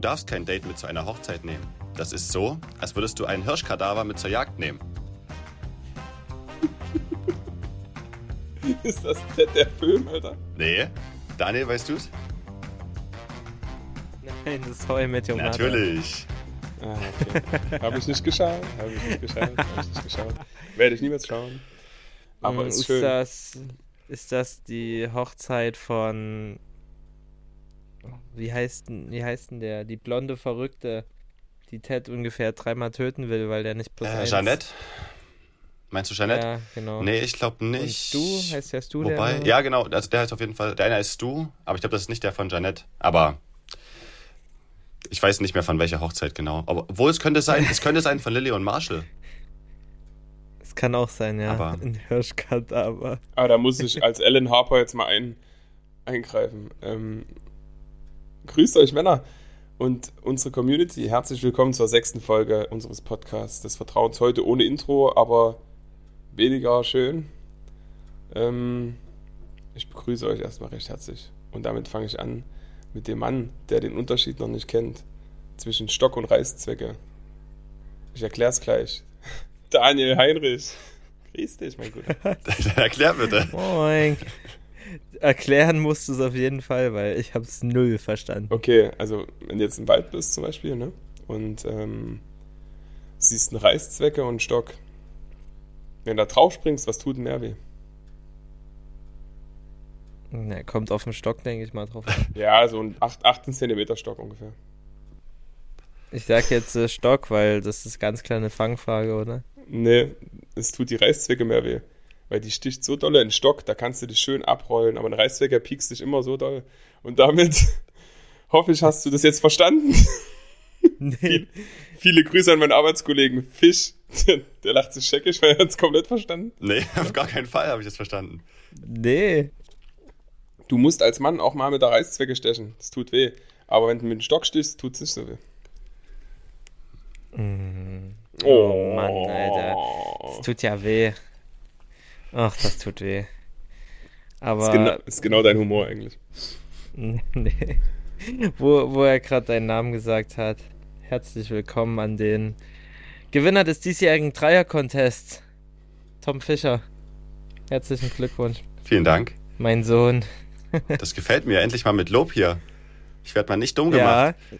darfst kein Date mit zu einer Hochzeit nehmen. Das ist so, als würdest du einen Hirschkadaver mit zur Jagd nehmen. ist das der, der Film, Alter? Nee. Daniel, weißt du's? Nein, das ist How I Met Your Mother. Natürlich. Ah, okay. Habe ich nicht geschaut. Habe ich nicht geschaut. Habe ich nicht geschaut. Werde ich niemals schauen. Aber Mm, ist ist schön. das ist das die Hochzeit von wie heißt denn, wie heißt denn der? Die blonde Verrückte, die Ted ungefähr dreimal töten will, weil der nicht plus Äh, eins- Jeanette? Meinst du Jeanette? Ja, genau. Nee, ich glaube Und nicht. Stu, heißt der Stu Wobei, der? ja genau, also der heißt auf jeden Fall, der eine ist Stu, aber ich glaube, das ist nicht der von Jeanette. Aber ich weiß nicht mehr von welcher Hochzeit genau. Aber obwohl es könnte sein, es könnte sein von Lilly und Marshall. Es kann auch sein, ja. Aber- Ein Hirschkadaver. Aber da muss ich als Alan Harper jetzt mal ein, eingreifen. Ähm, grüßt euch, Männer. Und unsere Community, herzlich willkommen zur sechsten Folge unseres Podcasts des Vertrauens. Heute ohne Intro, aber weniger schön. Ähm, ich begrüße euch erstmal recht herzlich. Und damit fange ich an mit dem Mann, der den Unterschied noch nicht kennt zwischen Stock- und Reißzwecke. Ich erkläre es gleich. Daniel Heinrich. Grüß dich, mein Guter. Erklär bitte. Moin. Erklären musst du es auf jeden Fall, weil ich habe es null verstanden. Okay, also wenn du jetzt im Wald bist zum Beispiel, ne? Und ähm, siehst einen Reißzwecke und einen Stock. Wenn du da drauf springst, was tut denn mehr weh? Na, kommt auf den Stock, denke ich mal drauf. an. Ja, so ein 8, 18 Zentimeter Stock ungefähr. Ich sag jetzt äh, Stock, weil das ist ganz klar eine Fangfrage, oder? Nee, es tut die Reißzwecke mehr weh. Weil die sticht so doll in den Stock, da kannst du dich schön abrollen, aber ein Reißzwecke piekst dich immer so doll. Und damit hoffe ich, hast du das jetzt verstanden. Nee. Viele Grüße an meinen Arbeitskollegen Fisch. Der, der lacht sich scheckig, weil er hat es komplett verstanden. Nee, auf gar keinen Fall habe ich das verstanden. Nee. Du musst als Mann auch mal mit der Reißzwecke stechen. Das tut weh. Aber wenn du mit dem Stock stichst, tut es nicht so weh. Oh Mann, Alter. Das tut ja weh. Ach, das tut weh. Aber. Ist, genau, ist genau dein Humor eigentlich. Nee. Wo, wo er gerade deinen Namen gesagt hat. Herzlich willkommen an den Gewinner des diesjährigen Dreier-Contests, Tom Fischer. Herzlichen Glückwunsch, Vielen Dank. mein Sohn. Das gefällt mir. Endlich mal mit Lob hier. Ich werde mal nicht dumm gemacht. Ja.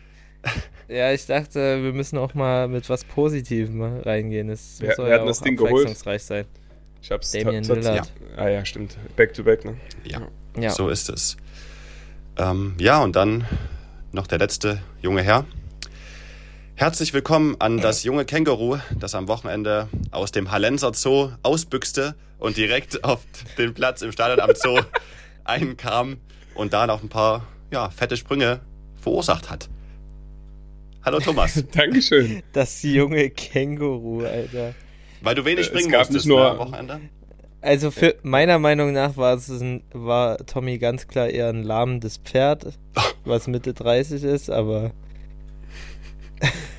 Ja, ich dachte, wir müssen auch mal mit was Positivem reingehen. Es Wer- soll ja denn das auch Ding geholt? abwechslungsreich sein. Ich hab's ta- Lillard. Ah ja, stimmt. Back to back, ne? Ja, Ja. so ist es. Ähm, ja, und dann noch der letzte junge Herr. Herzlich willkommen an das junge Känguru, das am Wochenende aus dem Hallenser Zoo ausbüchste und direkt auf den Platz im Stadion am Zoo einkam und da noch ein paar ja, fette Sprünge verursacht hat. Hallo Thomas, Dankeschön. Das junge Känguru, Alter. Weil du wenig Es springen musstest nicht nur- ne, am Wochenende. Also für meiner Meinung nach war es ein, war Tommy ganz klar eher ein lahmendes Pferd, was Mitte 30 ist, aber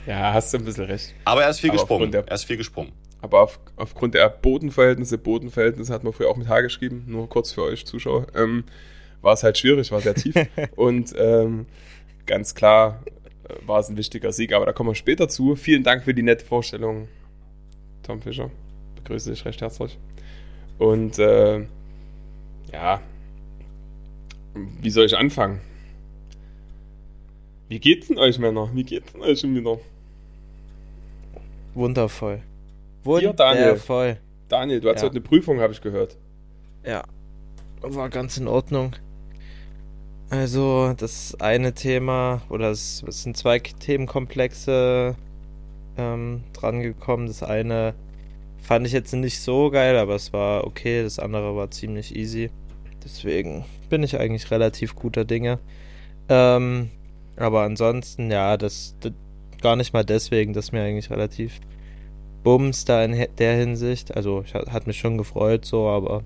Ja, hast du ein bisschen recht. Aber er ist viel Aber gesprungen. der- Er ist viel gesprungen. Aber auf, aufgrund der Bodenverhältnisse, Bodenverhältnisse hat man früher auch mit H geschrieben, nur kurz für euch Zuschauer, ähm, war es halt schwierig, war sehr tief. Und ähm, ganz klar äh, war es ein wichtiger Sieg, aber da kommen wir später zu. Vielen Dank für die nette Vorstellung, Tom Fischer. Begrüße dich recht herzlich. Und äh, ja, wie soll ich anfangen? Wie geht's denn euch, Männer? Wie geht's denn euch schon wieder? wundervoll. Dir, Daniel. Wundervoll. Daniel, du hast Ja. heute eine Prüfung, habe ich gehört. Ja, war ganz in Ordnung. Also, das eine Thema, oder es, es sind zwei Themenkomplexe ähm, drangekommen. Das eine fand ich jetzt nicht so geil, aber es war okay. Das andere war ziemlich easy. Deswegen bin ich eigentlich relativ guter Dinge. Ähm, aber ansonsten, ja, das, das gar nicht mal deswegen, das ist mir eigentlich relativ Bums da in der Hinsicht. Also, ich, hat hat mich schon gefreut, so, aber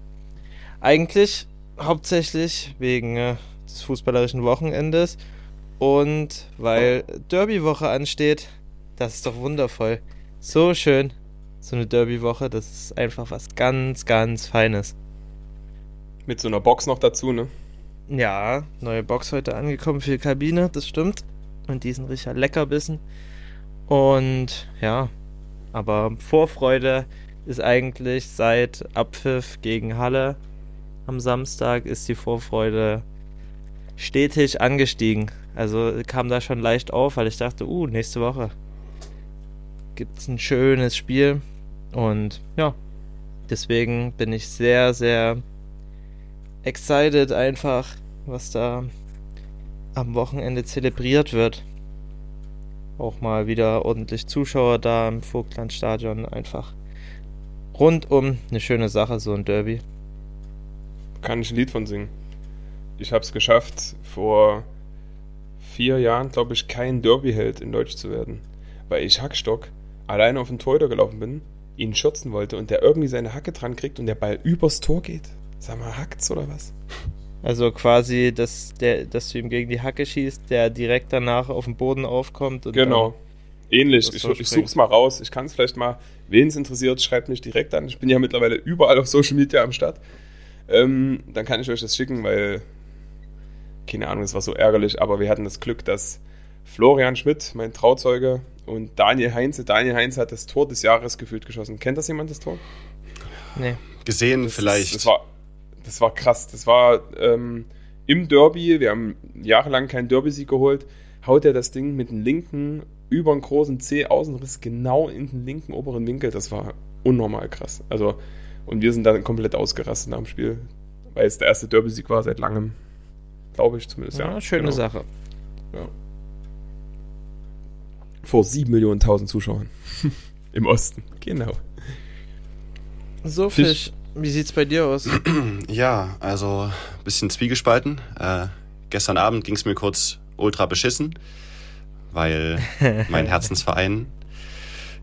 eigentlich hauptsächlich wegen äh, des fußballerischen Wochenendes und weil Derby-Woche ansteht. Das ist doch wundervoll. So schön. So eine Derby-Woche, das ist einfach was ganz, ganz Feines. Mit so einer Box noch dazu, ne? Ja, neue Box heute angekommen für die Kabine, das stimmt. und diesen richtig Leckerbissen. Und ja, aber Vorfreude ist eigentlich seit Abpfiff gegen Halle am Samstag ist die Vorfreude stetig angestiegen. Also kam da schon leicht auf, weil ich dachte, uh, nächste Woche gibt es ein schönes Spiel. Und ja, deswegen bin ich sehr, sehr excited einfach, was da am Wochenende zelebriert wird. Auch mal wieder ordentlich Zuschauer da im Vogtlandstadion. Einfach rundum eine schöne Sache, so ein Derby. Kann ich ein Lied von singen. Ich habe es geschafft, vor vier Jahren, glaube ich, kein Derby-Held in Deutsch zu werden. Weil ich Hackstock alleine auf den Torhüter gelaufen bin, ihn schürzen wollte und der irgendwie seine Hacke dran kriegt und der Ball übers Tor geht. Sag mal, hackt's oder was? Also quasi, dass, der, dass du ihm gegen die Hacke schießt, der direkt danach auf dem Boden aufkommt. genau. Ähnlich. Ich, ich such's mal raus. Ich kann es vielleicht mal, wen es interessiert, schreibt mich direkt an. Ich bin ja mittlerweile überall auf Social Media am Start. Ähm, dann kann ich euch das schicken, weil, keine Ahnung, es war so ärgerlich, aber wir hatten das Glück, dass Florian Schmidt, mein Trauzeuge, und Daniel Heinze, Daniel Heinze hat das Tor des Jahres gefühlt geschossen. Kennt das jemand, das Tor? Nee. Gesehen das, vielleicht. Das war, das war krass. Das war ähm, im Derby, wir haben jahrelang keinen Derby-Sieg geholt, haut er das Ding mit dem linken über einen großen C-Außenriss genau in den linken oberen Winkel. Das war unnormal krass. Also, und wir sind dann komplett ausgerastet nach dem Spiel, weil es der erste Derby-Sieg war seit langem. Glaube ich zumindest, ja. ja schöne genau. Sache. Ja. Vor sieben Millionen tausend Zuschauern. Im Osten. Genau. So, Fisch. Fisch. Wie sieht's bei dir aus? Ja, also ein bisschen zwiegespalten. Äh, gestern Abend ging es mir kurz ultra beschissen, weil mein Herzensverein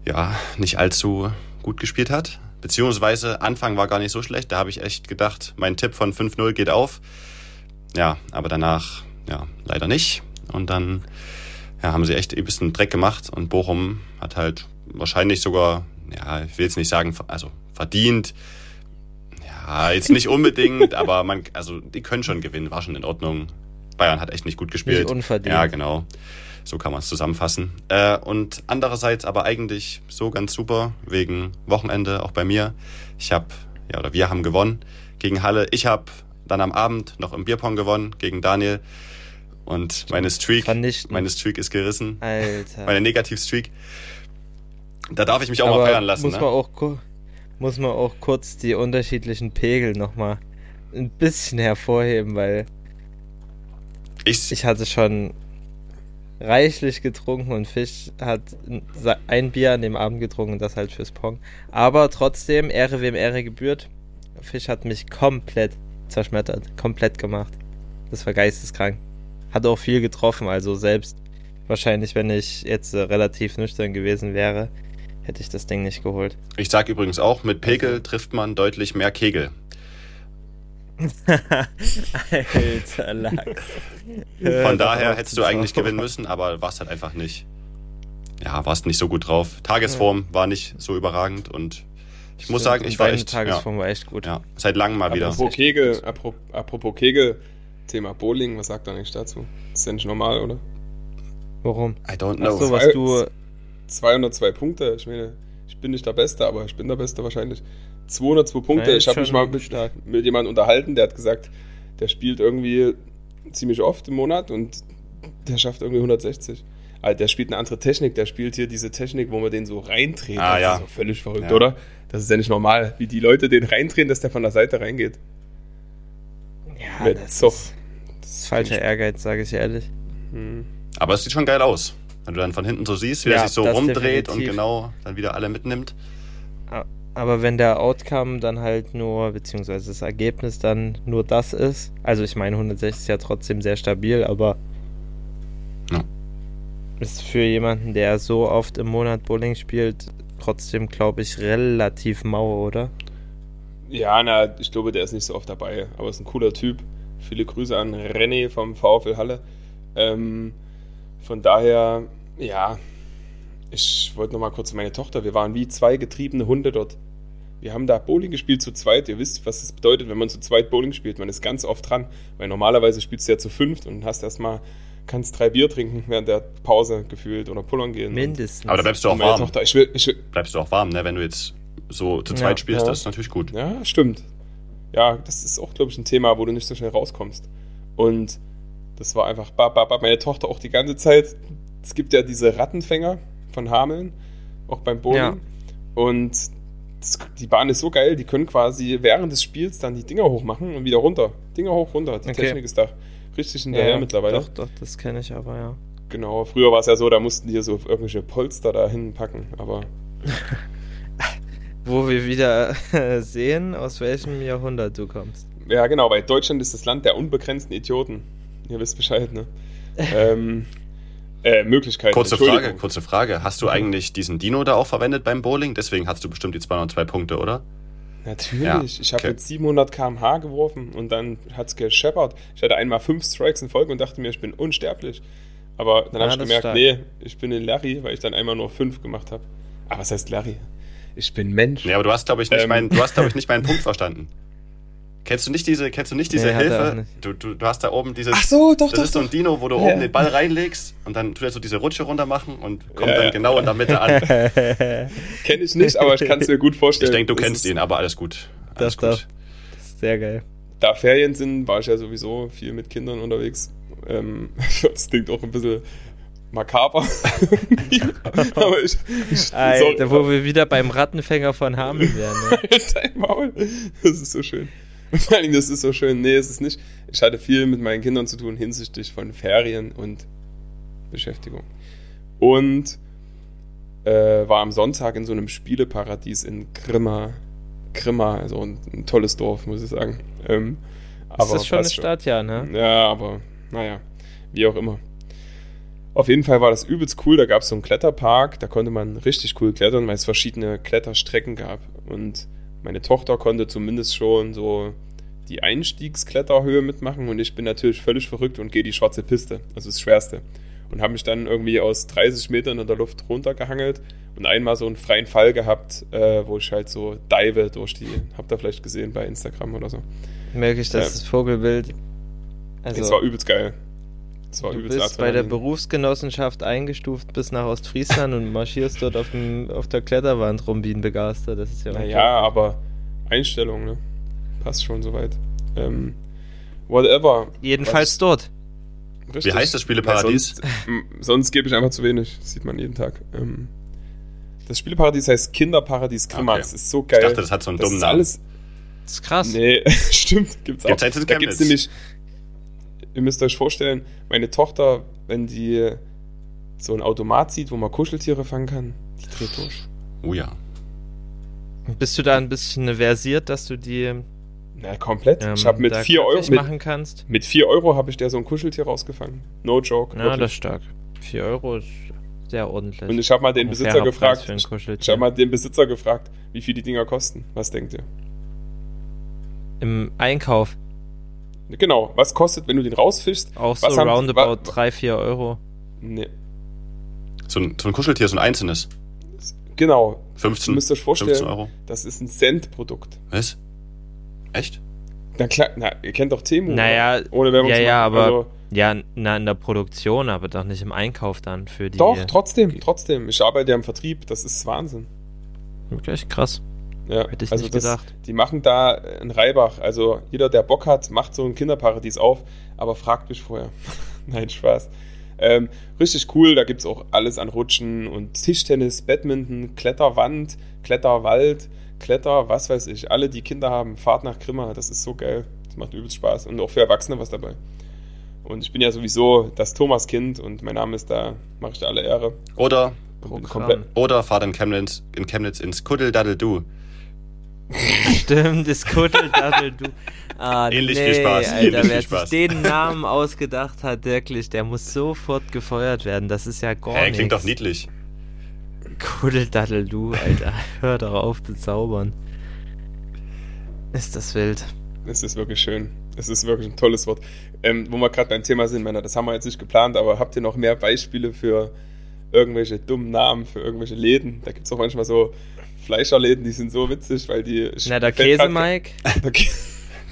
ja nicht allzu gut gespielt hat. Beziehungsweise Anfang war gar nicht so schlecht. Da habe ich echt gedacht, mein Tipp von 5-0 geht auf. Ja, aber danach ja leider nicht. Und dann ja, haben sie echt ein bisschen Dreck gemacht und Bochum hat halt wahrscheinlich sogar, ja, ich will jetzt nicht sagen, also verdient, ja, jetzt nicht unbedingt, aber man, also die können schon gewinnen, war schon in Ordnung. Bayern hat echt nicht gut gespielt. Nicht unverdient. Ja, genau. So kann man es zusammenfassen. Äh, und andererseits aber eigentlich so ganz super wegen Wochenende auch bei mir. Ich habe ja oder wir haben gewonnen gegen Halle. Ich habe dann am Abend noch im Bierpong gewonnen gegen Daniel. Und meine Streak, meine Streak ist gerissen. Alter. Meine Negativ-Streak. Da darf ich mich auch aber mal feiern lassen. Muss ne? man auch muss man auch kurz die unterschiedlichen Pegel nochmal ein bisschen hervorheben, weil ich, ich hatte schon reichlich getrunken und Fisch hat ein Bier an dem Abend getrunken und das halt fürs Pong. Aber trotzdem, Ehre wem Ehre gebührt. Fisch hat mich komplett zerschmettert, komplett gemacht. Das war geisteskrank. Hat auch viel getroffen, also selbst wahrscheinlich, wenn ich jetzt äh, relativ nüchtern gewesen wäre, hätte ich das Ding nicht geholt. Ich sag übrigens auch, mit Pegel also. trifft man deutlich mehr Kegel. Alter Lachs. Von daher hättest du eigentlich gewinnen müssen, aber warst halt einfach nicht. Ja, warst nicht so gut drauf. Tagesform war nicht so überragend und ich muss sagen, ich war echt. Tagesform ja, war echt gut. Ja, seit langem mal wieder. Apropos Kegel, apropos Kegel, Thema Bowling, was sagt er nicht dazu? ist ja nicht normal, oder? Warum? I don't know. Ach so, was du 202 Punkte. Ich meine, ich bin nicht der Beste, aber ich bin der Beste wahrscheinlich. 202 Punkte. Nein, ich habe mich mal mit, mit jemandem unterhalten, der hat gesagt, der spielt irgendwie ziemlich oft im Monat und der schafft irgendwie 160. Also der spielt eine andere Technik. Der spielt hier diese Technik, wo man den so reindreht. Ah, das ja. ist so völlig verrückt, ja. oder? Das ist ja nicht normal, wie die Leute den reindrehen, dass der von der Seite reingeht. Ja, Mit das, Ist, das ist falscher Ehrgeiz, sage ich ehrlich. Hm. Aber es sieht schon geil aus. Wenn du dann von hinten so siehst, wie ja, er sich so rumdreht definitiv. und genau dann wieder alle mitnimmt. Aber wenn der Outcome dann halt nur, beziehungsweise das Ergebnis dann nur das ist, also ich meine 160 ist ja trotzdem sehr stabil, aber ja. ist für jemanden, der so oft im Monat Bowling spielt, trotzdem, glaube ich, relativ mau, oder? Ja, na, ich glaube, der ist nicht so oft dabei, aber ist ein cooler Typ. Viele Grüße an René vom VfL Halle. Ähm, von daher, ja, ich wollte noch mal kurz meine Tochter, wir waren wie zwei getriebene Hunde dort. Wir haben da Bowling gespielt zu zweit. Ihr wisst, was das bedeutet, wenn man zu zweit Bowling spielt. Man ist ganz oft dran, weil normalerweise spielst du ja zu fünft und hast erstmal kannst drei Bier trinken während der Pause gefühlt oder pullern gehen. Mindestens. Aber da bleibst du auch warm. Tochter, ich will, ich will, Bleibst du auch warm, ne? Wenn du jetzt so zu zweit Ja. spielst, Ja. das ist natürlich gut. Ja, stimmt. Ja, das ist auch, glaube ich, ein Thema, wo du nicht so schnell rauskommst. Und das war einfach, ba, ba, ba, meine Tochter auch die ganze Zeit. Es gibt ja diese Rattenfänger von Hameln, auch beim Bowling. Ja. Und das, die Bahn ist so geil, die können quasi während des Spiels dann die Dinger hochmachen und wieder runter. Dinger hoch, runter. Die Okay. Technik ist da richtig hinterher mittlerweile. Doch, doch, das kenne ich aber, ja. Genau, früher war es ja so, da mussten die so irgendwelche Polster da hinpacken, aber Wo wir wieder sehen, aus welchem Jahrhundert du kommst. Ja, genau, weil Deutschland ist das Land der unbegrenzten Idioten. Ihr wisst Bescheid, ne? ähm, äh, Möglichkeiten. Kurze. Frage, kurze Frage. Hast du eigentlich diesen Dino da auch verwendet beim Bowling? Deswegen hast du bestimmt die 202 Punkte, oder? Natürlich, Ja, ich habe okay. mit 700 km/h geworfen und dann hat es gescheppert. Ich hatte einmal fünf Strikes in Folge und dachte mir, ich bin unsterblich. Aber dann Ja, habe ich gemerkt, nee, ich bin ein Larry, weil ich dann einmal nur fünf gemacht habe. Aber was heißt Larry? Ich bin Mensch. Nee, aber du hast, glaube ich, nicht Ähm. meinen, du hast, glaube ich, nicht meinen Punkt verstanden. Kennst du nicht diese, kennst du nicht diese Nee, Hilfe? nicht. Du, du, du hast da oben dieses. Ach so, doch, das doch, ist so ein doch. Dino, wo du Ja. oben den Ball reinlegst und dann tut er so diese Rutsche runter machen und kommt Ja, dann ja. genau in der Mitte an. Kenne ich nicht, aber ich kann es mir gut Ich vorstellen. denke, du Das kennst ihn, aber alles gut. Alles Doch, gut. doch. Das ist sehr geil. da Ferien sind, war ich ja sowieso viel mit Kindern unterwegs. Ähm, das klingt auch ein bisschen makaber. Aber ich. ich Alter, wo wir wieder beim Rattenfänger von Hameln wären. Ne? Maul. Das ist so schön. Vor allem, das ist so schön. Nee, es ist nicht. Ich hatte viel mit meinen Kindern zu tun hinsichtlich von Ferien und Beschäftigung. Und äh, war am Sonntag in so einem Spieleparadies in Grimma. Grimma, also ein, ein tolles Dorf, muss ich sagen. Ähm, ist das schon eine Stadt, ja, ne? ja, aber naja, wie auch immer. Auf jeden Fall war das übelst cool. Da gab es so einen Kletterpark, da konnte man richtig cool klettern, weil es verschiedene Kletterstrecken gab. Und meine Tochter konnte zumindest schon so die Einstiegskletterhöhe mitmachen und ich bin natürlich völlig verrückt und gehe die schwarze Piste, also das Schwerste. Und habe mich dann irgendwie aus 30 Metern in der Luft runtergehangelt und einmal so einen freien Fall gehabt, äh, wo ich halt so dive durch die, habt ihr vielleicht gesehen bei Instagram oder so. Merke ich, dass Ja. das Vogelbild. Also, das war übelst geil. Du bist bei der. Berufsgenossenschaft eingestuft bis nach Ostfriesland und marschierst dort auf, dem, auf der Kletterwand rum wie ein Begeister. Das ist ja Naja, aber Einstellung, ne? Passt schon soweit. Ähm, whatever. Jedenfalls Was- dort. Wie heißt das Spieleparadies? Sonst, sonst gebe ich einfach zu wenig. Das sieht man jeden Tag. Ähm, das Spieleparadies heißt Kinderparadies Grimma. Okay. Das ist so geil. Ich dachte, das hat so einen das dummen ist Namen. alles. Das ist krass. Nee, stimmt, gibt's auch. Gibt's da gibt's nämlich. Ihr müsst euch vorstellen, meine Tochter, wenn die so ein Automat sieht, wo man Kuscheltiere fangen kann, die dreht durch. Oh ja. Bist du da ein bisschen versiert, dass du die Na, komplett. ähm, ich habe mit da 4 Euro. Mit, machen kannst? mit 4 Euro habe ich der so ein Kuscheltier rausgefangen. No joke. Ja, wirklich. das ist stark. 4 Euro ist sehr ordentlich. Und ich habe mal den Besitzer fairer gefragt, ich habe mal den Besitzer gefragt, wie viel die Dinger kosten. Was denkt ihr? Im Einkauf Genau, was kostet, wenn du den rausfischst? auch so Was haben roundabout wa- 3, 4 Euro. Nee, So ein, so ein Kuscheltier, so ein einzelnes. genau. 15, Ihr müsst euch 15 vorstellen, Euro. das ist ein Cent-Produkt. Was? Echt? Na klar, na, ihr kennt doch Temu. Naja, oder? ohne Werbung ja, zu ja, machen. aber Also, ja, na, in der Produktion, aber doch nicht im Einkauf dann für die. doch, trotzdem, trotzdem. Ich arbeite ja im Vertrieb, das ist Wahnsinn. Wirklich krass. Ja, Hätte ich also nicht das, gedacht. Die machen da einen Reibach. Also jeder, der Bock hat, macht so ein Kinderparadies auf, aber fragt mich vorher. Nein, Spaß. Ähm, richtig cool, da gibt es auch alles an Rutschen und Tischtennis, Badminton, Kletterwand, Kletterwald, Kletter, was weiß ich. Alle, die Kinder haben, Fahrt nach Grimma, das ist so geil. Das macht übelst Spaß und auch für Erwachsene was dabei. Und ich bin ja sowieso das Thomas-Kind und mein Name ist da, mache ich da alle Ehre. Oder, oder fahrt in Chemnitz, in Chemnitz ins Kuddel-Daddel-Du. Stimmt, das Kuddeldaddel, du. Ah, Ähnlich nee, viel Spaß, Alter, ähnlich viel wer Spaß. sich den Namen ausgedacht hat, wirklich, der muss sofort gefeuert werden. Das ist ja gar Hä, nichts. klingt doch niedlich. Kuddeldaddel, du, Alter. Hör doch auf zu zaubern. Ist das wild. Es ist wirklich schön. Es ist wirklich ein tolles Wort. Ähm, wo wir gerade beim Thema sind, Männer, das haben wir jetzt nicht geplant, aber habt ihr noch mehr Beispiele für irgendwelche dummen Namen, für irgendwelche Läden? Da gibt es auch manchmal so Fleischerläden, die sind so witzig, weil die. Na, der Käse-Mike.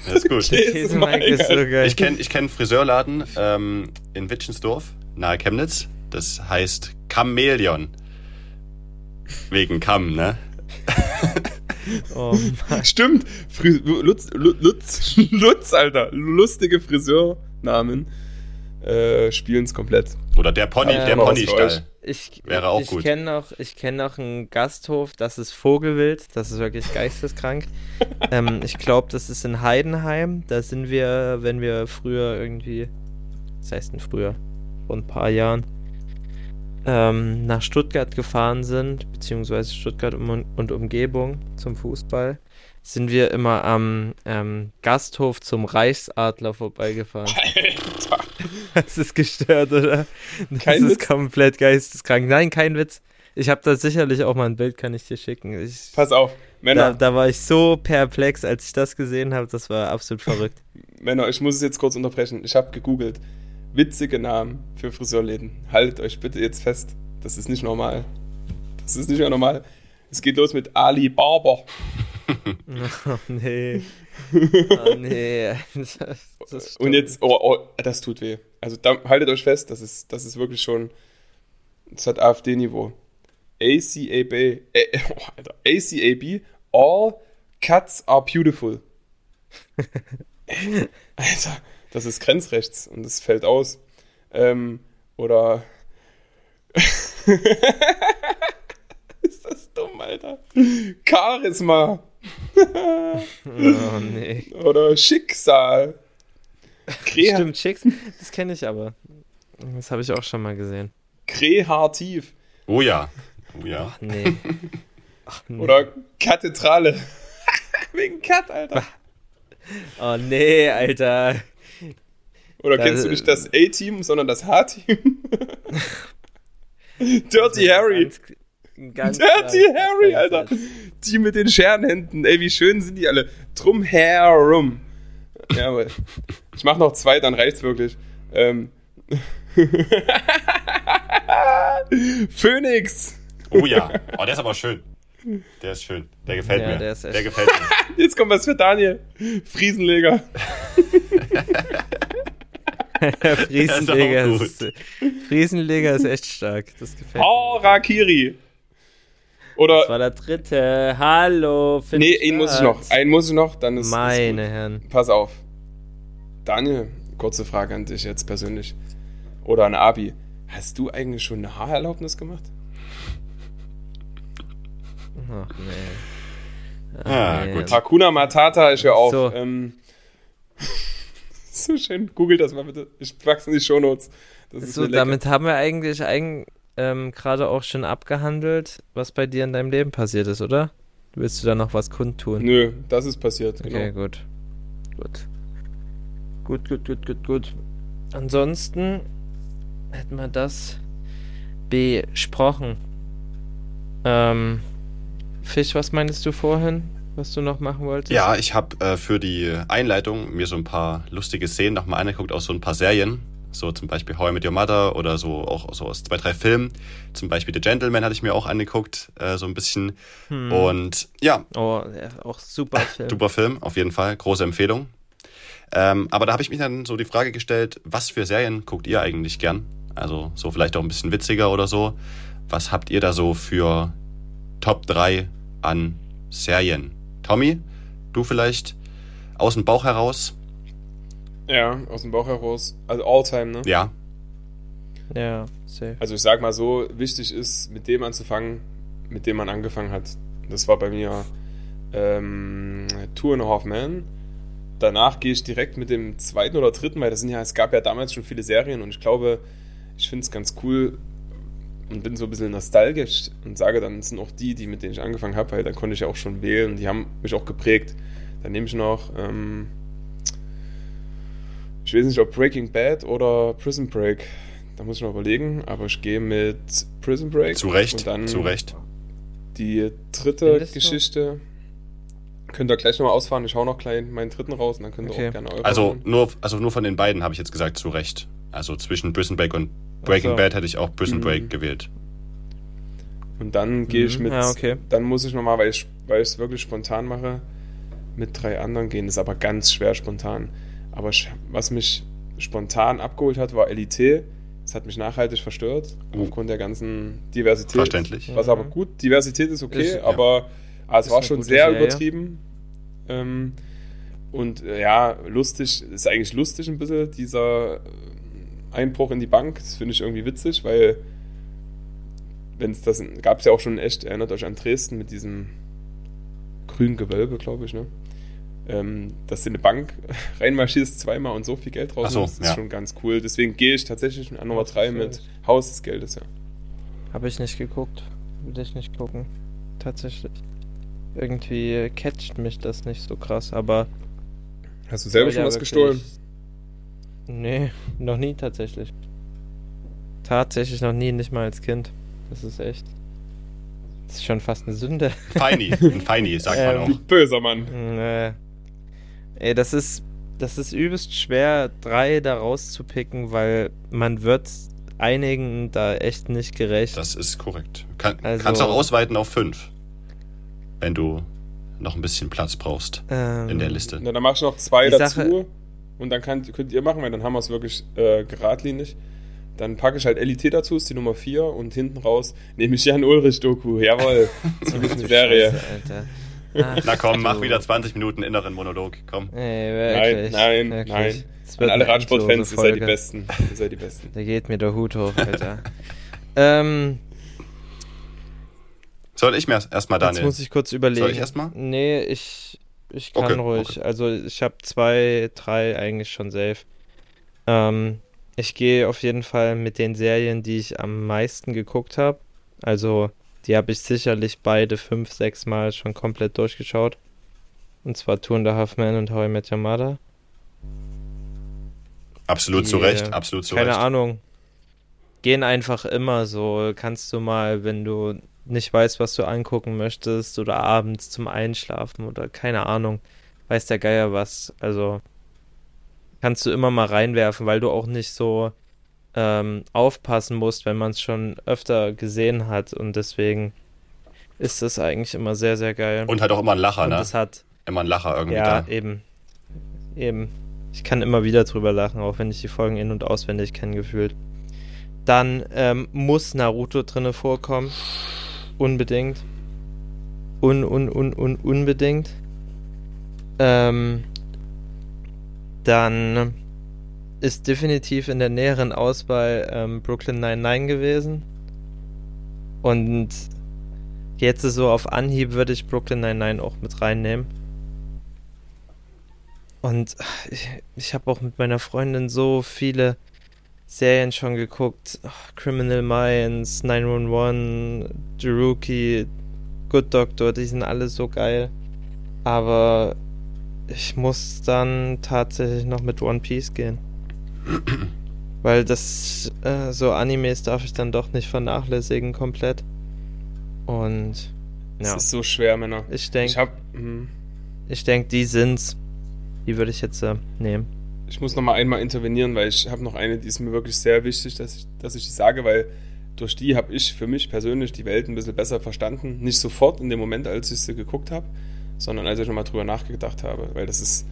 Das ist gut. Käse Mike ist so geil. Ich kenne ich kenn einen Friseurladen ähm, in Witschensdorf, nahe Chemnitz. Das heißt Chamäleon. Wegen Kamm, ne? Oh Mann. Stimmt. Fri Lutz, Lu- Lutz, Lutz, Alter. Lustige Friseurnamen äh, spielen es komplett. Oder der Pony, Ähm, der Ponystall. Ich, Wäre auch ich gut. Kenn noch, ich kenne noch einen Gasthof, das ist Vogelwild, das ist wirklich geisteskrank. ähm, ich glaube, das ist in Heidenheim. Da sind wir, wenn wir früher irgendwie, was heißt denn früher, vor ein paar Jahren, ähm, nach Stuttgart gefahren sind, beziehungsweise Stuttgart um, und Umgebung zum Fußball, sind wir immer am ähm, Gasthof zum Reichsadler vorbeigefahren. Alter. Das ist gestört, oder? Das Kein ist Witz? komplett geisteskrank. Nein, kein Witz. Ich habe da sicherlich auch mal ein Bild, kann ich dir schicken. Ich, Pass auf. da, Männer, da war ich so perplex, als ich das gesehen habe. Das war absolut verrückt. Männer, ich muss es jetzt kurz unterbrechen. Ich habe gegoogelt. Witzige Namen für Friseurläden. Haltet euch bitte jetzt fest. Das ist nicht normal. Das ist nicht mehr normal. Es geht los mit Ali Barber. Oh nee. Oh nee. Das, das Und jetzt, oh, oh, das tut weh. Also da, haltet euch fest, das ist, das ist wirklich schon, das hat AfD-Niveau. ACAB, äh, oh, Alter, ACAB, all cuts are beautiful. Alter, das ist grenzrechts und das fällt aus. Ähm, oder ist das dumm, Alter? Charisma Oh nee. oder Schicksal. Krea Stimmt, Chicks, das kenne ich aber. Das habe ich auch schon mal gesehen. Kreativ Oh ja. Oh ja. Ach nee. Ach, nee. oder Kathedrale. Wegen Kat, Alter. Oh nee, Alter. Oder Da- kennst du nicht das A-Team, sondern das H-Team? Dirty Harry. Ganz, ganz Dirty klar. Harry, Alter. Die mit den Scherenhänden. Ey, wie schön sind die alle. Drum herum. Jawohl. Ich mach noch zwei, dann reicht's wirklich. Ähm. Phoenix. Oh ja. Oh, der ist aber schön. Der ist schön. Der gefällt Ja, mir. der ist echt- der gefällt mir. Jetzt kommt was für Daniel. Friesenleger. Friesenleger ist, Friesenleger ist echt stark. Das gefällt mir. Harakiri. Das Oder. war der dritte. Hallo. find Nee, einen muss ich noch. Einen muss ich noch, dann ist. Meine ist Herren. Pass auf. Daniel, kurze Frage an dich jetzt persönlich. Oder an Abi. Hast du eigentlich schon eine Haarerlaubnis gemacht? Ach nee. Ah, nee. gut. Hakuna Matata ist ja auch. So. Ähm, so schön. Google das mal bitte. Ich pack's in die Shownotes. Das ist So, damit haben wir eigentlich eigen, ähm, gerade auch schon abgehandelt, was bei dir in deinem Leben passiert ist, oder? Willst du da noch was kundtun? Nö, das ist passiert. Genau. Okay, gut. Gut. Gut, gut, gut, gut, gut. Ansonsten hätten wir das besprochen. Ähm, Fisch, was meinst du vorhin, was du noch machen wolltest? Ja, ich habe äh, für die Einleitung mir so ein paar lustige Szenen nochmal angeguckt aus so ein paar Serien. So zum Beispiel How I Met Your Mother oder so auch so aus zwei, drei Filmen. Zum Beispiel The Gentleman hatte ich mir auch angeguckt, äh, so ein bisschen. Hm. Und ja, Oh, ja, auch super Film. super Film, auf jeden Fall. Große Empfehlung. Ähm, aber da habe ich mich dann so die Frage gestellt, was für Serien guckt ihr eigentlich gern? Also so vielleicht auch ein bisschen witziger oder so. Was habt ihr da so für Top 3 an Serien? Tommy, du vielleicht aus dem Bauch heraus? Ja, aus dem Bauch heraus. Also Alltime, ne? Ja, Ja, safe. Also ich sag mal so, wichtig ist, mit dem anzufangen, mit dem man angefangen hat. Das war bei mir ähm, Two and a Half Men. Danach gehe ich direkt mit dem zweiten oder dritten, weil das sind ja, es gab ja damals schon viele Serien und ich glaube, ich finde es ganz cool und bin so ein bisschen nostalgisch und sage dann, es sind auch die, die mit denen ich angefangen habe, weil dann konnte ich ja auch schon wählen und die haben mich auch geprägt. Dann nehme ich noch, ähm, ich weiß nicht, ob Breaking Bad oder Prison Break. Da muss ich noch überlegen, aber ich gehe mit Prison Break. zu Recht, Und dann zu Recht. die dritte Findest du? Geschichte. Könnt ihr gleich nochmal ausfahren. Ich hau noch klein meinen dritten raus und dann könnt ihr Okay. auch gerne eure Also nur, also nur von den beiden habe ich jetzt gesagt zu Recht. Also zwischen Prison Break und Breaking so. Bad hätte ich auch Prison Mhm. Break gewählt. Und dann gehe ich Mhm. mit. Ja, okay. Dann muss ich nochmal, weil ich weil ich es wirklich spontan mache, mit drei anderen gehen. Das ist aber ganz schwer spontan. Aber was mich spontan abgeholt hat, war LIT. Das hat mich nachhaltig verstört, uh. aufgrund der ganzen Diversität. Verständlich. Was aber gut, Diversität ist okay, ist, aber ja. es war schon sehr Serie. übertrieben. Ähm, und äh, ja, lustig, ist eigentlich lustig ein bisschen, dieser Einbruch in die Bank. Das finde ich irgendwie witzig, weil wenn es das gab es ja auch schon echt, erinnert euch an Dresden mit diesem grünen Gewölbe, glaube ich, ne? Ähm, dass du in eine Bank reinmarschierst zweimal und so viel Geld rausnimmst, so, ist ja. schon ganz cool. Deswegen gehe ich tatsächlich an Nummer 3 mit Haus des Geldes, ja. Habe ich nicht geguckt. Will ich nicht gucken. Tatsächlich. Irgendwie catcht mich das nicht so krass, aber. Hast du selber schon was gestohlen? Nee, noch nie tatsächlich. Tatsächlich noch nie, nicht mal als Kind. Das ist echt. Das ist schon fast eine Sünde. Feini, ein Feini, sagt man ähm, auch. Böser Mann. Nee. Ey, das ist, das ist übelst schwer, drei da rauszupicken, weil man wird einigen da echt nicht gerecht. Das ist korrekt. Kann, also, kannst auch ausweiten auf fünf, wenn du noch ein bisschen Platz brauchst ähm, in der Liste. Na, dann machst du noch zwei dazu Sache, und dann kann, könnt ihr machen, weil dann haben wir es wirklich äh, geradlinig. Dann packe ich halt LIT dazu, ist die Nummer 4 und hinten raus nehme ich Jan Ulrich Doku. Jawohl, so ist die Serie. Ach, Na komm, mach wieder 20 Minuten inneren Monolog, komm. Ey, wirklich, nein, nein, wirklich. nein. An alle Radsportfans, ihr seid die Besten. Ihr seid die Besten. Da geht mir der Hut hoch, Alter. ähm, Soll ich mir erstmal, Daniel? Jetzt muss ich kurz überlegen. Soll ich erstmal? Nee, ich, ich kann okay, ruhig. Okay. Also ich habe zwei, drei eigentlich schon safe. Ähm, ich gehe auf jeden Fall mit den Serien, die ich am meisten geguckt habe. Also die habe ich sicherlich beide fünf, sechs Mal schon komplett durchgeschaut. Und zwar Two and a Half Men und How I Met Your Mother. Absolut die, zu Recht, absolut zu keine Recht. Keine Ahnung. Gehen einfach immer so. Kannst du mal, wenn du nicht weißt, was du angucken möchtest oder abends zum Einschlafen oder keine Ahnung, weiß der Geier was. Also kannst du immer mal reinwerfen, weil du auch nicht so ähm, aufpassen musst, wenn man es schon öfter gesehen hat und deswegen ist das eigentlich immer sehr, sehr geil. Und halt auch immer ein Lacher, und ne? Das hat immer ein Lacher irgendwie ja, da. eben. Eben. Ich kann immer wieder drüber lachen, auch wenn ich die Folgen in- und auswendig kenne, gefühlt. Dann ähm, muss Naruto drinne vorkommen. Unbedingt. Un, un, un, un, unbedingt. Ähm, dann ist definitiv in der näheren Auswahl ähm, Brooklyn 99 gewesen. Und jetzt so auf Anhieb würde ich Brooklyn 99 auch mit reinnehmen. Und ich, ich habe auch mit meiner Freundin so viele Serien schon geguckt. Oh, Criminal Minds, 911, The Rookie, Good Doctor, die sind alle so geil. Aber ich muss dann tatsächlich noch mit One Piece gehen. Weil das, äh, so Animes darf ich dann doch nicht vernachlässigen komplett. Und, ja. Es ist so schwer, Männer. Ich denke, ich, hab, hm. ich denke, die sind's. Die würde ich jetzt äh, nehmen ich muss noch mal einmal intervenieren, weil ich habe noch eine, die ist mir wirklich sehr wichtig, dass ich, dass ich die sage, weil durch die habe ich für mich persönlich die Welt ein bisschen besser verstanden. Nicht sofort in dem Moment, als ich sie geguckt habe, sondern als ich noch mal drüber nachgedacht habe, weil das ist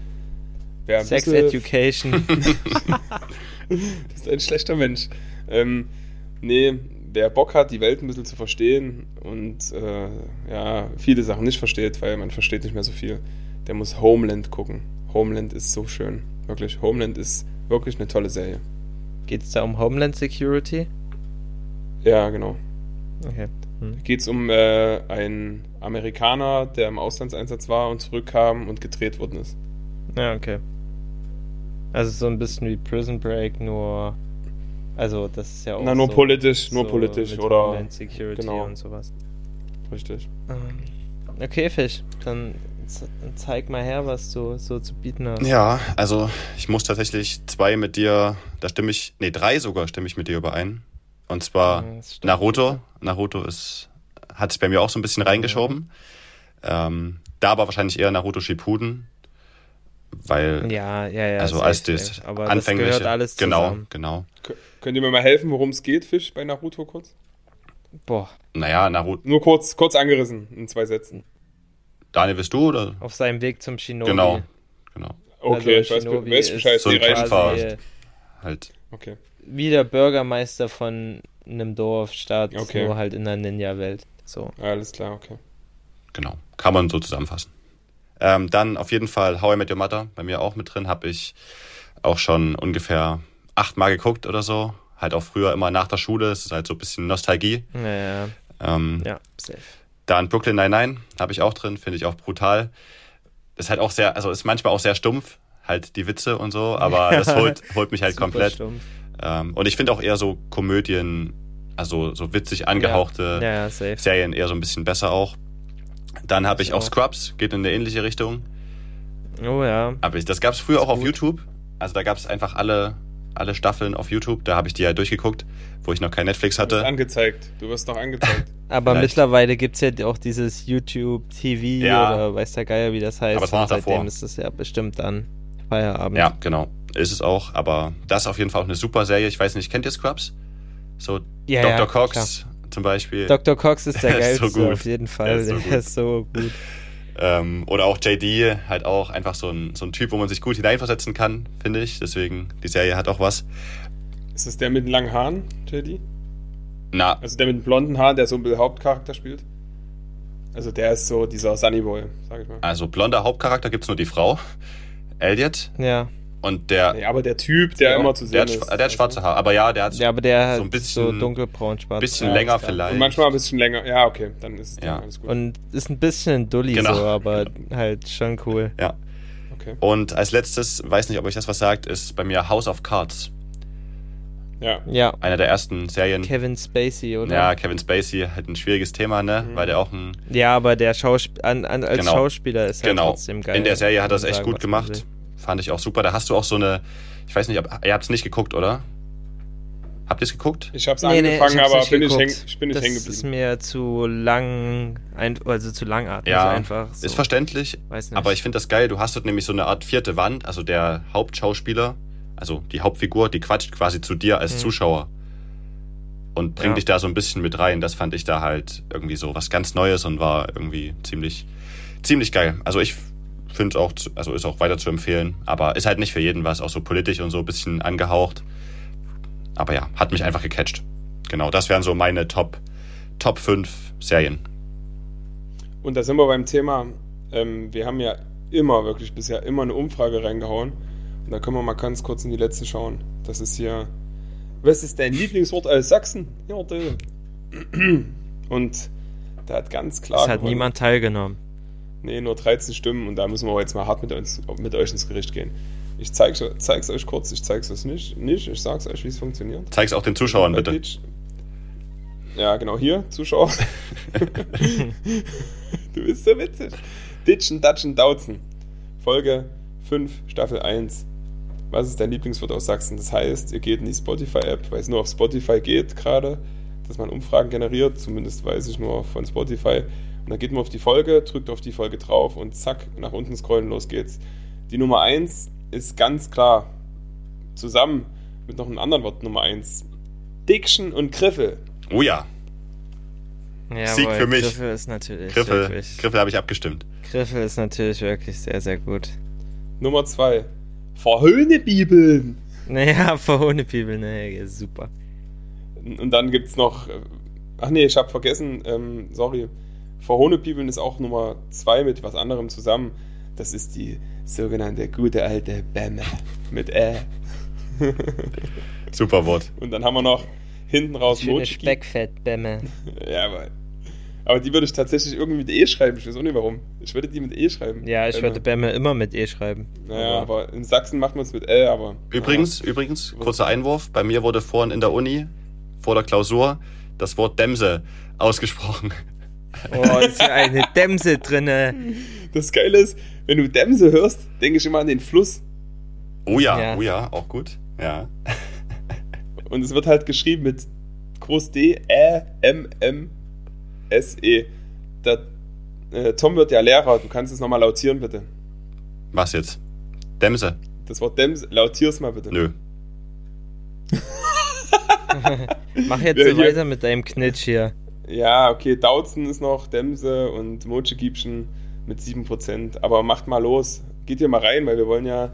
Sex Education. das ist ein schlechter Mensch. Ähm, nee, wer Bock hat, die Welt ein bisschen zu verstehen und äh, ja, viele Sachen nicht versteht, weil man versteht nicht mehr so viel, der muss Homeland gucken. Homeland ist so schön. Wirklich, Homeland ist wirklich eine tolle Serie. Geht es da um Homeland Security? Ja, genau. Okay. Hm. Geht es um äh, einen Amerikaner, der im Auslandseinsatz war und zurückkam und gedreht worden ist. Ja, okay. Also so ein bisschen wie Prison Break, nur. Also, das ist ja auch. Na, nur so, politisch, nur so politisch, oder? Homeland Security genau. und sowas. Richtig. Ähm, okay, Fisch. Dann zeig mal her, was du so zu bieten hast. Ja, also ich muss tatsächlich zwei mit dir, da stimme ich, nee, drei sogar stimme ich mit dir überein. Und zwar ja, Naruto. Naruto ist, hat sich bei mir auch so ein bisschen reingeschoben. Ja. Ähm, da aber wahrscheinlich eher Naruto Shippuden. Weil, ja, ja, ja. Also als das aber anfängliche, das gehört alles genau, zusammen. genau. Könnt ihr mir mal helfen, worum es geht, Fisch, bei Naruto kurz? Boah. Naja, Naruto. Nur kurz, kurz angerissen, in zwei Sätzen. Daniel, bist du oder? Auf seinem Weg zum Shinobi. Genau, genau. Okay, Also ich weiß, Shinobi weiß Bescheid, ist so die quasi Halt. Okay. wie der Bürgermeister von einem Dorf, Stadt, Okay. nur halt in der Ninja-Welt. So. Alles klar, okay. Genau, kann man so zusammenfassen. Ähm, dann auf jeden Fall How I Met Your Mother, bei mir auch mit drin, habe ich auch schon ungefähr achtmal geguckt oder so. Halt auch früher immer nach der Schule, es ist halt so ein bisschen Nostalgie. Naja, Ähm, ja, safe. Dann Brooklyn Nine-Nine habe ich auch drin, finde ich auch brutal. Ist halt auch sehr, also ist manchmal auch sehr stumpf, halt die Witze und so, aber das holt, holt mich halt komplett. stumpf. Ähm, und ich finde auch eher so Komödien, also so witzig angehauchte Ja, ja. Serien eher so ein bisschen besser auch. Dann habe ich Ich auch. Scrubs, geht in eine ähnliche Richtung. Oh ja. Aber ich, das gab es früher auch auf gut. YouTube. Also da gab es einfach alle, alle Staffeln auf YouTube. Da habe ich die ja durchgeguckt, wo ich noch kein Netflix Du wirst hatte. angezeigt. Du wirst noch angezeigt. Aber Vielleicht. mittlerweile gibt es ja auch dieses YouTube TV Ja. oder weiß der Geier, wie das heißt. Aber es war noch Und seitdem davor. ist es ja bestimmt dann Feierabend. Ja, genau. Ist es auch. Aber das ist auf jeden Fall auch eine super Serie. Ich weiß nicht, kennt ihr Scrubs? So ja, Dr. ja, Cox zum Beispiel. Dr. Cox ist der Der ist so geilste, gut. auf jeden Der Fall. ist so Der gut. ist so gut. Ähm, oder auch JD, halt auch einfach so ein, so ein Typ, wo man sich gut hineinversetzen kann, finde ich. Deswegen, die Serie hat auch was. Ist das der mit den langen Haaren, JD? Na, Also der mit den blonden Haaren, der so ein bisschen Hauptcharakter spielt? Also der ist so dieser Sunny Boy, sag ich mal. also blonder Hauptcharakter gibt's nur die Frau, Elliot. Ja. Und der, Nee, aber der Typ, der Ja, immer zu der, sehen hat, ist. der hat schwarze Haare. Aber ja, der hat ja, aber der hat so ein bisschen, so dunkelbraun schwarz. bisschen Ja, länger vielleicht. Und manchmal ein bisschen länger. Ja, okay, dann ist es Ja. alles gut. Und ist ein bisschen ein Dulli Genau. so, aber halt schon cool. ja. okay. Und als letztes, weiß nicht, ob euch das was sagt, ist bei mir House of Cards. Ja. Ja. Einer der ersten Serien. Kevin Spacey, oder? Ja, Kevin Spacey, halt ein schwieriges Thema, ne? Mhm. Weil der auch ein. Ja, aber der Schauspiel an, an, als Genau. Schauspieler ist halt Genau. trotzdem geil. In der Serie hat er das echt gut gemacht. Fand ich auch super. Da hast du auch so eine. Ich weiß nicht, ob, ihr habt es nicht geguckt, oder? Habt ihr es geguckt? Ich hab's Nee, nee, angefangen, ich hab's aber nicht bin ich, häng, ich bin nicht das hängen ist geblieben. mir zu lang, also zu langatmig Ja, einfach. So. Ist verständlich, Weiß nicht. aber ich finde das geil. Du hast dort nämlich so eine Art vierte Wand, also der Hauptschauspieler, also die Hauptfigur, die quatscht quasi zu dir als Mhm. Zuschauer und bringt Ja. dich da so ein bisschen mit rein. Das fand ich da halt irgendwie so was ganz Neues und war irgendwie ziemlich, ziemlich geil. Also ich finde es auch, also ist auch weiter zu empfehlen, aber ist halt nicht für jeden was, auch so politisch und so ein bisschen angehaucht. Aber ja, hat mich einfach gecatcht. Genau, das wären so meine Top, Top 5 Serien. Und da sind wir beim Thema, ähm, wir haben ja immer, wirklich bisher immer eine Umfrage reingehauen. Und da können wir mal ganz kurz in die letzte schauen. Das ist hier, was ist dein Lieblingswort aus Sachsen? Ja. Und da hat ganz klar es hat gewonnen. niemand teilgenommen. Nee, nur 13 Stimmen und da müssen wir jetzt mal hart mit, uns, mit euch ins Gericht gehen. Ich zeig's, zeig's euch kurz, ich zeig's euch nicht, nicht, ich sag's euch, wie es funktioniert. Zeig's auch den Zuschauern bitte. Ditch- Ja, genau, hier, Zuschauer. du bist so witzig. Ditchen, Datschen, Dauzen. Folge 5, Staffel 1. Was ist dein Lieblingswort aus Sachsen? Das heißt, ihr geht in die Spotify-App, weil es nur auf Spotify geht gerade, dass man Umfragen generiert, zumindest weiß ich nur von Spotify. Und dann geht man auf die Folge, drückt auf die Folge drauf und zack, nach unten scrollen, los geht's. Die Nummer 1 ist ganz klar zusammen mit noch einem anderen Wort Nummer 1. Diction und Griffel. Oh ja, Ja, Sieg für mich. Griffel ist natürlich Griffel, wirklich. Griffel habe ich abgestimmt. Griffel ist natürlich wirklich sehr, sehr gut. Nummer 2. Verhöhne Bibeln. Naja, verhohne Bibel, ne, super. Und dann gibt's noch. äh, Ach nee, ich habe vergessen, ähm, sorry. Verhohne Bibeln ist auch Nummer 2 mit was anderem zusammen. Das ist die sogenannte gute alte Bämme mit Ä. Super Wort. Und dann haben wir noch hinten raus Schöne Mojiki. Speckfettbämme. Ja, aber, aber die würde ich tatsächlich irgendwie mit E schreiben. Ich weiß auch nicht warum. Ich würde die mit E schreiben. Ja, ich Bämme. würde Bämme immer mit E schreiben. Naja, aber in Sachsen macht man es mit L, aber. Übrigens, übrigens, kurzer Einwurf. Bei mir wurde vorhin in der Uni, vor der Klausur, das Wort Dämse ausgesprochen. Oh, ist hier eine Dämse drinne. Das Geile ist, wenn du Dämse hörst, denke ich immer an den Fluss. Oh ja, Ja. oh ja, auch gut. Ja. Und es wird halt geschrieben mit Groß D, Ä, M, M, S, E. Der, äh, Tom wird ja Lehrer. Du kannst es nochmal lautieren, bitte. Was jetzt? Dämse? Das Wort Dämse, lautier's mal bitte. Nö. Mach jetzt so weiter mit deinem Knitsch hier. Ja, okay, Dauzen ist noch, Dämse und Mochegiebchen. mit 7%. Aber macht mal los. Geht hier mal rein, weil wir wollen ja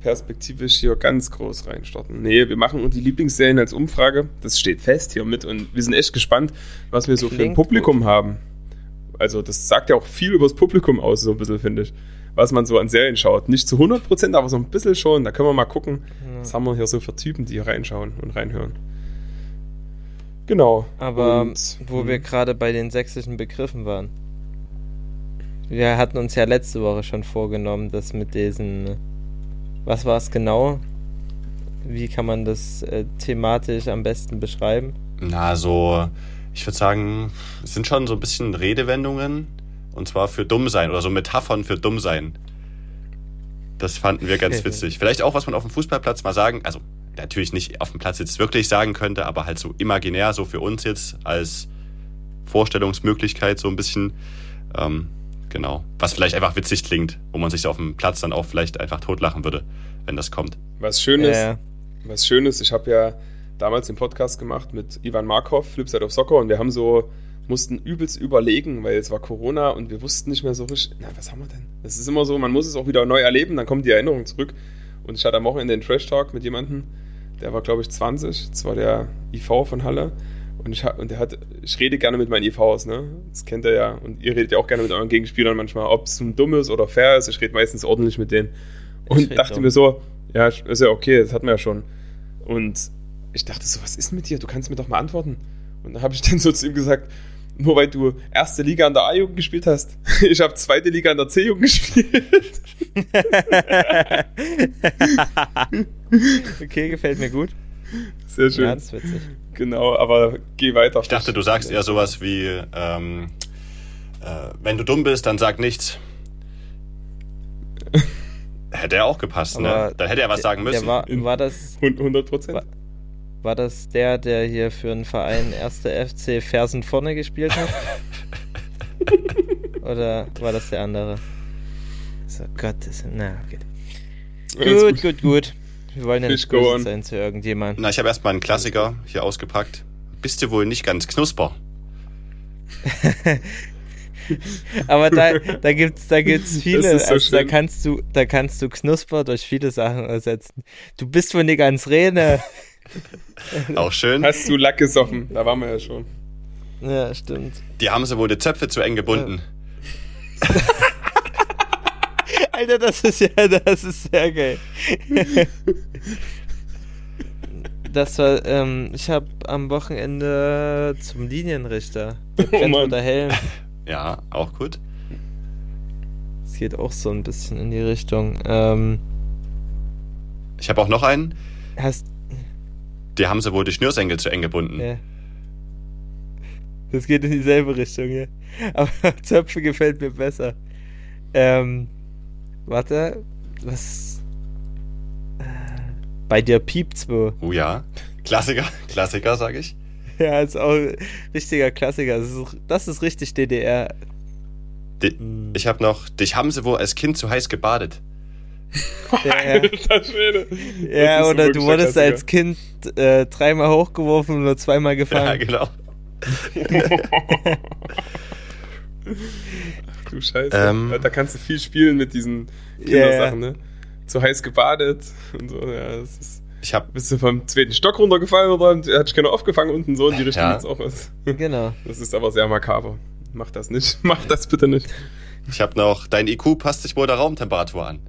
perspektivisch hier ganz groß reinstarten. Nee, wir machen die Lieblingsserien als Umfrage. Das steht fest hier mit und wir sind echt gespannt, was wir so Klingt für ein Publikum gut. haben. Also, das sagt ja auch viel über das Publikum aus, so ein bisschen, finde ich. Was man so an Serien schaut. Nicht zu 100%, aber so ein bisschen schon. Da können wir mal gucken, ja. was haben wir hier so für Typen, die hier reinschauen und reinhören. Genau. Aber und, wo wir hm. gerade bei den sächsischen Begriffen waren. Wir hatten uns ja letzte Woche schon vorgenommen, dass mit diesen was war es genau? Wie kann man das äh, thematisch am besten beschreiben? Na, so, ich würde sagen, es sind schon so ein bisschen Redewendungen und zwar für dumm sein oder so Metaphern für dumm sein. Das fanden wir ganz witzig. Vielleicht auch, was man auf dem Fußballplatz mal sagen, also natürlich nicht auf dem Platz jetzt wirklich sagen könnte, aber halt so imaginär, so für uns jetzt als Vorstellungsmöglichkeit so ein bisschen. Ähm, Genau. Was vielleicht einfach witzig klingt, wo man sich auf dem Platz dann auch vielleicht einfach totlachen würde, wenn das kommt. Was Schönes, ja. was Schönes, ich habe ja damals den Podcast gemacht mit Ivan Markov, Flipside of Soccer, und wir haben so, mussten übelst überlegen, weil es war Corona und wir wussten nicht mehr so richtig, na, was haben wir denn? Es ist immer so, man muss es auch wieder neu erleben, dann kommt die Erinnerung zurück. Und ich hatte am Wochenende den Trash Talk mit jemandem, der war, glaube ich, 20, das war der IV von Halle. Und ich, und der hat, ich rede gerne mit meinen IVs, ne? Das kennt er ja. Und ihr redet ja auch gerne mit euren Gegenspielern manchmal, ob es dumm ist oder fair ist. Ich rede meistens ordentlich mit denen. Und dachte mir so, ja, ist ja okay, das hatten wir ja schon. Und ich dachte so, was ist mit dir? Du kannst mir doch mal antworten. Und dann habe ich dann so zu ihm gesagt, nur weil du erste Liga an der A-Jugend gespielt hast. Ich habe zweite Liga an der C-Jugend gespielt. okay, gefällt mir gut. Sehr schön. Ganz witzig. Genau, aber geh weiter. Ich dachte, du sagst eher sowas wie, ähm, äh, wenn du dumm bist, dann sag nichts. hätte er auch gepasst, ne? Dann hätte er was sagen müssen. War, war, das 100 Prozent? War, das der, der hier für einen Verein 1. FC Fersen vorne gespielt hat? Oder war das der andere? So Gott, das, na okay. Gut, gut, gut. Wir wollen ja nicht böse sein zu irgendjemandem. Na, ich habe erstmal einen Klassiker hier ausgepackt. Bist du wohl nicht ganz knusper? Aber da, da gibt's, da gibt's viele, so also da kannst du, da kannst du Knusper durch viele Sachen ersetzen. Du bist wohl nicht ganz Rene. Auch schön. Hast du Lack gesoffen? Da waren wir ja schon. Ja, stimmt. Die haben sie wohl die Zöpfe zu eng gebunden. Ja. Alter, das ist ja, das ist sehr geil. Das war, ähm, ich habe am Wochenende zum Linienrichter. Oh der Helm. Ja, auch gut. Es geht auch so ein bisschen in die Richtung. Ähm, ich habe auch noch einen. Hast. Die haben sie wohl die Schnürsenkel zu eng gebunden. Ja. Das geht in dieselbe Richtung, ja. Aber Zöpfe gefällt mir besser. Ähm, Warte, was. Äh, bei dir piept's wo? Oh ja. Klassiker, Klassiker, sag ich. Ja, ist auch richtiger Klassiker. Das ist, das ist richtig DDR. Die. Ich hab noch, dich haben sie wohl als Kind zu heiß gebadet. Ja, ja oder du wurdest als Kind äh, dreimal hochgeworfen nur zweimal gefangen. Ja, genau. du Scheiße. Ähm, da kannst du viel spielen mit diesen Kindersachen, yeah. ne? Zu heiß gebadet und so, ja, das ist. Ich hab, bist du vom zweiten Stock runtergefallen oder hat dich keiner aufgefangen unten so in die Richtung ja. jetzt auch was. Genau. Das ist aber sehr makaber. Mach das nicht. Mach das bitte nicht. Ich hab noch, dein IQ passt sich wohl der Raumtemperatur an.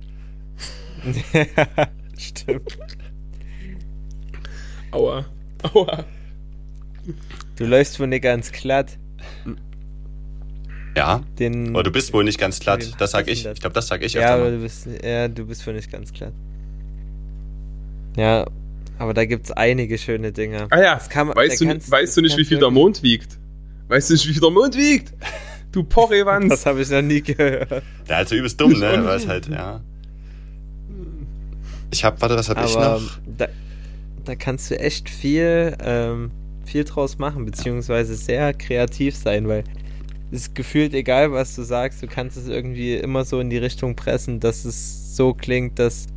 Ja, stimmt. Aua. Aua. Du läufst wohl nicht ganz glatt. Ja. Den, aber du bist wohl nicht ganz glatt. Das sag ich. Das? Ich glaube, das sag ich ja, aber du bist, ja, du bist wohl nicht ganz glatt. Ja, aber da gibt's einige schöne Dinge. Ah ja, kann, weißt, du, kannst, weißt du nicht, wie viel der Mond wiegt? Weißt du nicht, wie viel der Mond wiegt? Du Porrewanz. Das habe ich noch nie gehört. Ja, also übelst dumm, ne? Weil es halt, ja. Ich hab, warte, was hab aber ich noch? Da, da kannst du echt viel, ähm, viel draus machen, beziehungsweise sehr kreativ sein, weil ist gefühlt egal, was du sagst, du kannst es irgendwie immer so in die Richtung pressen, dass es so klingt, dass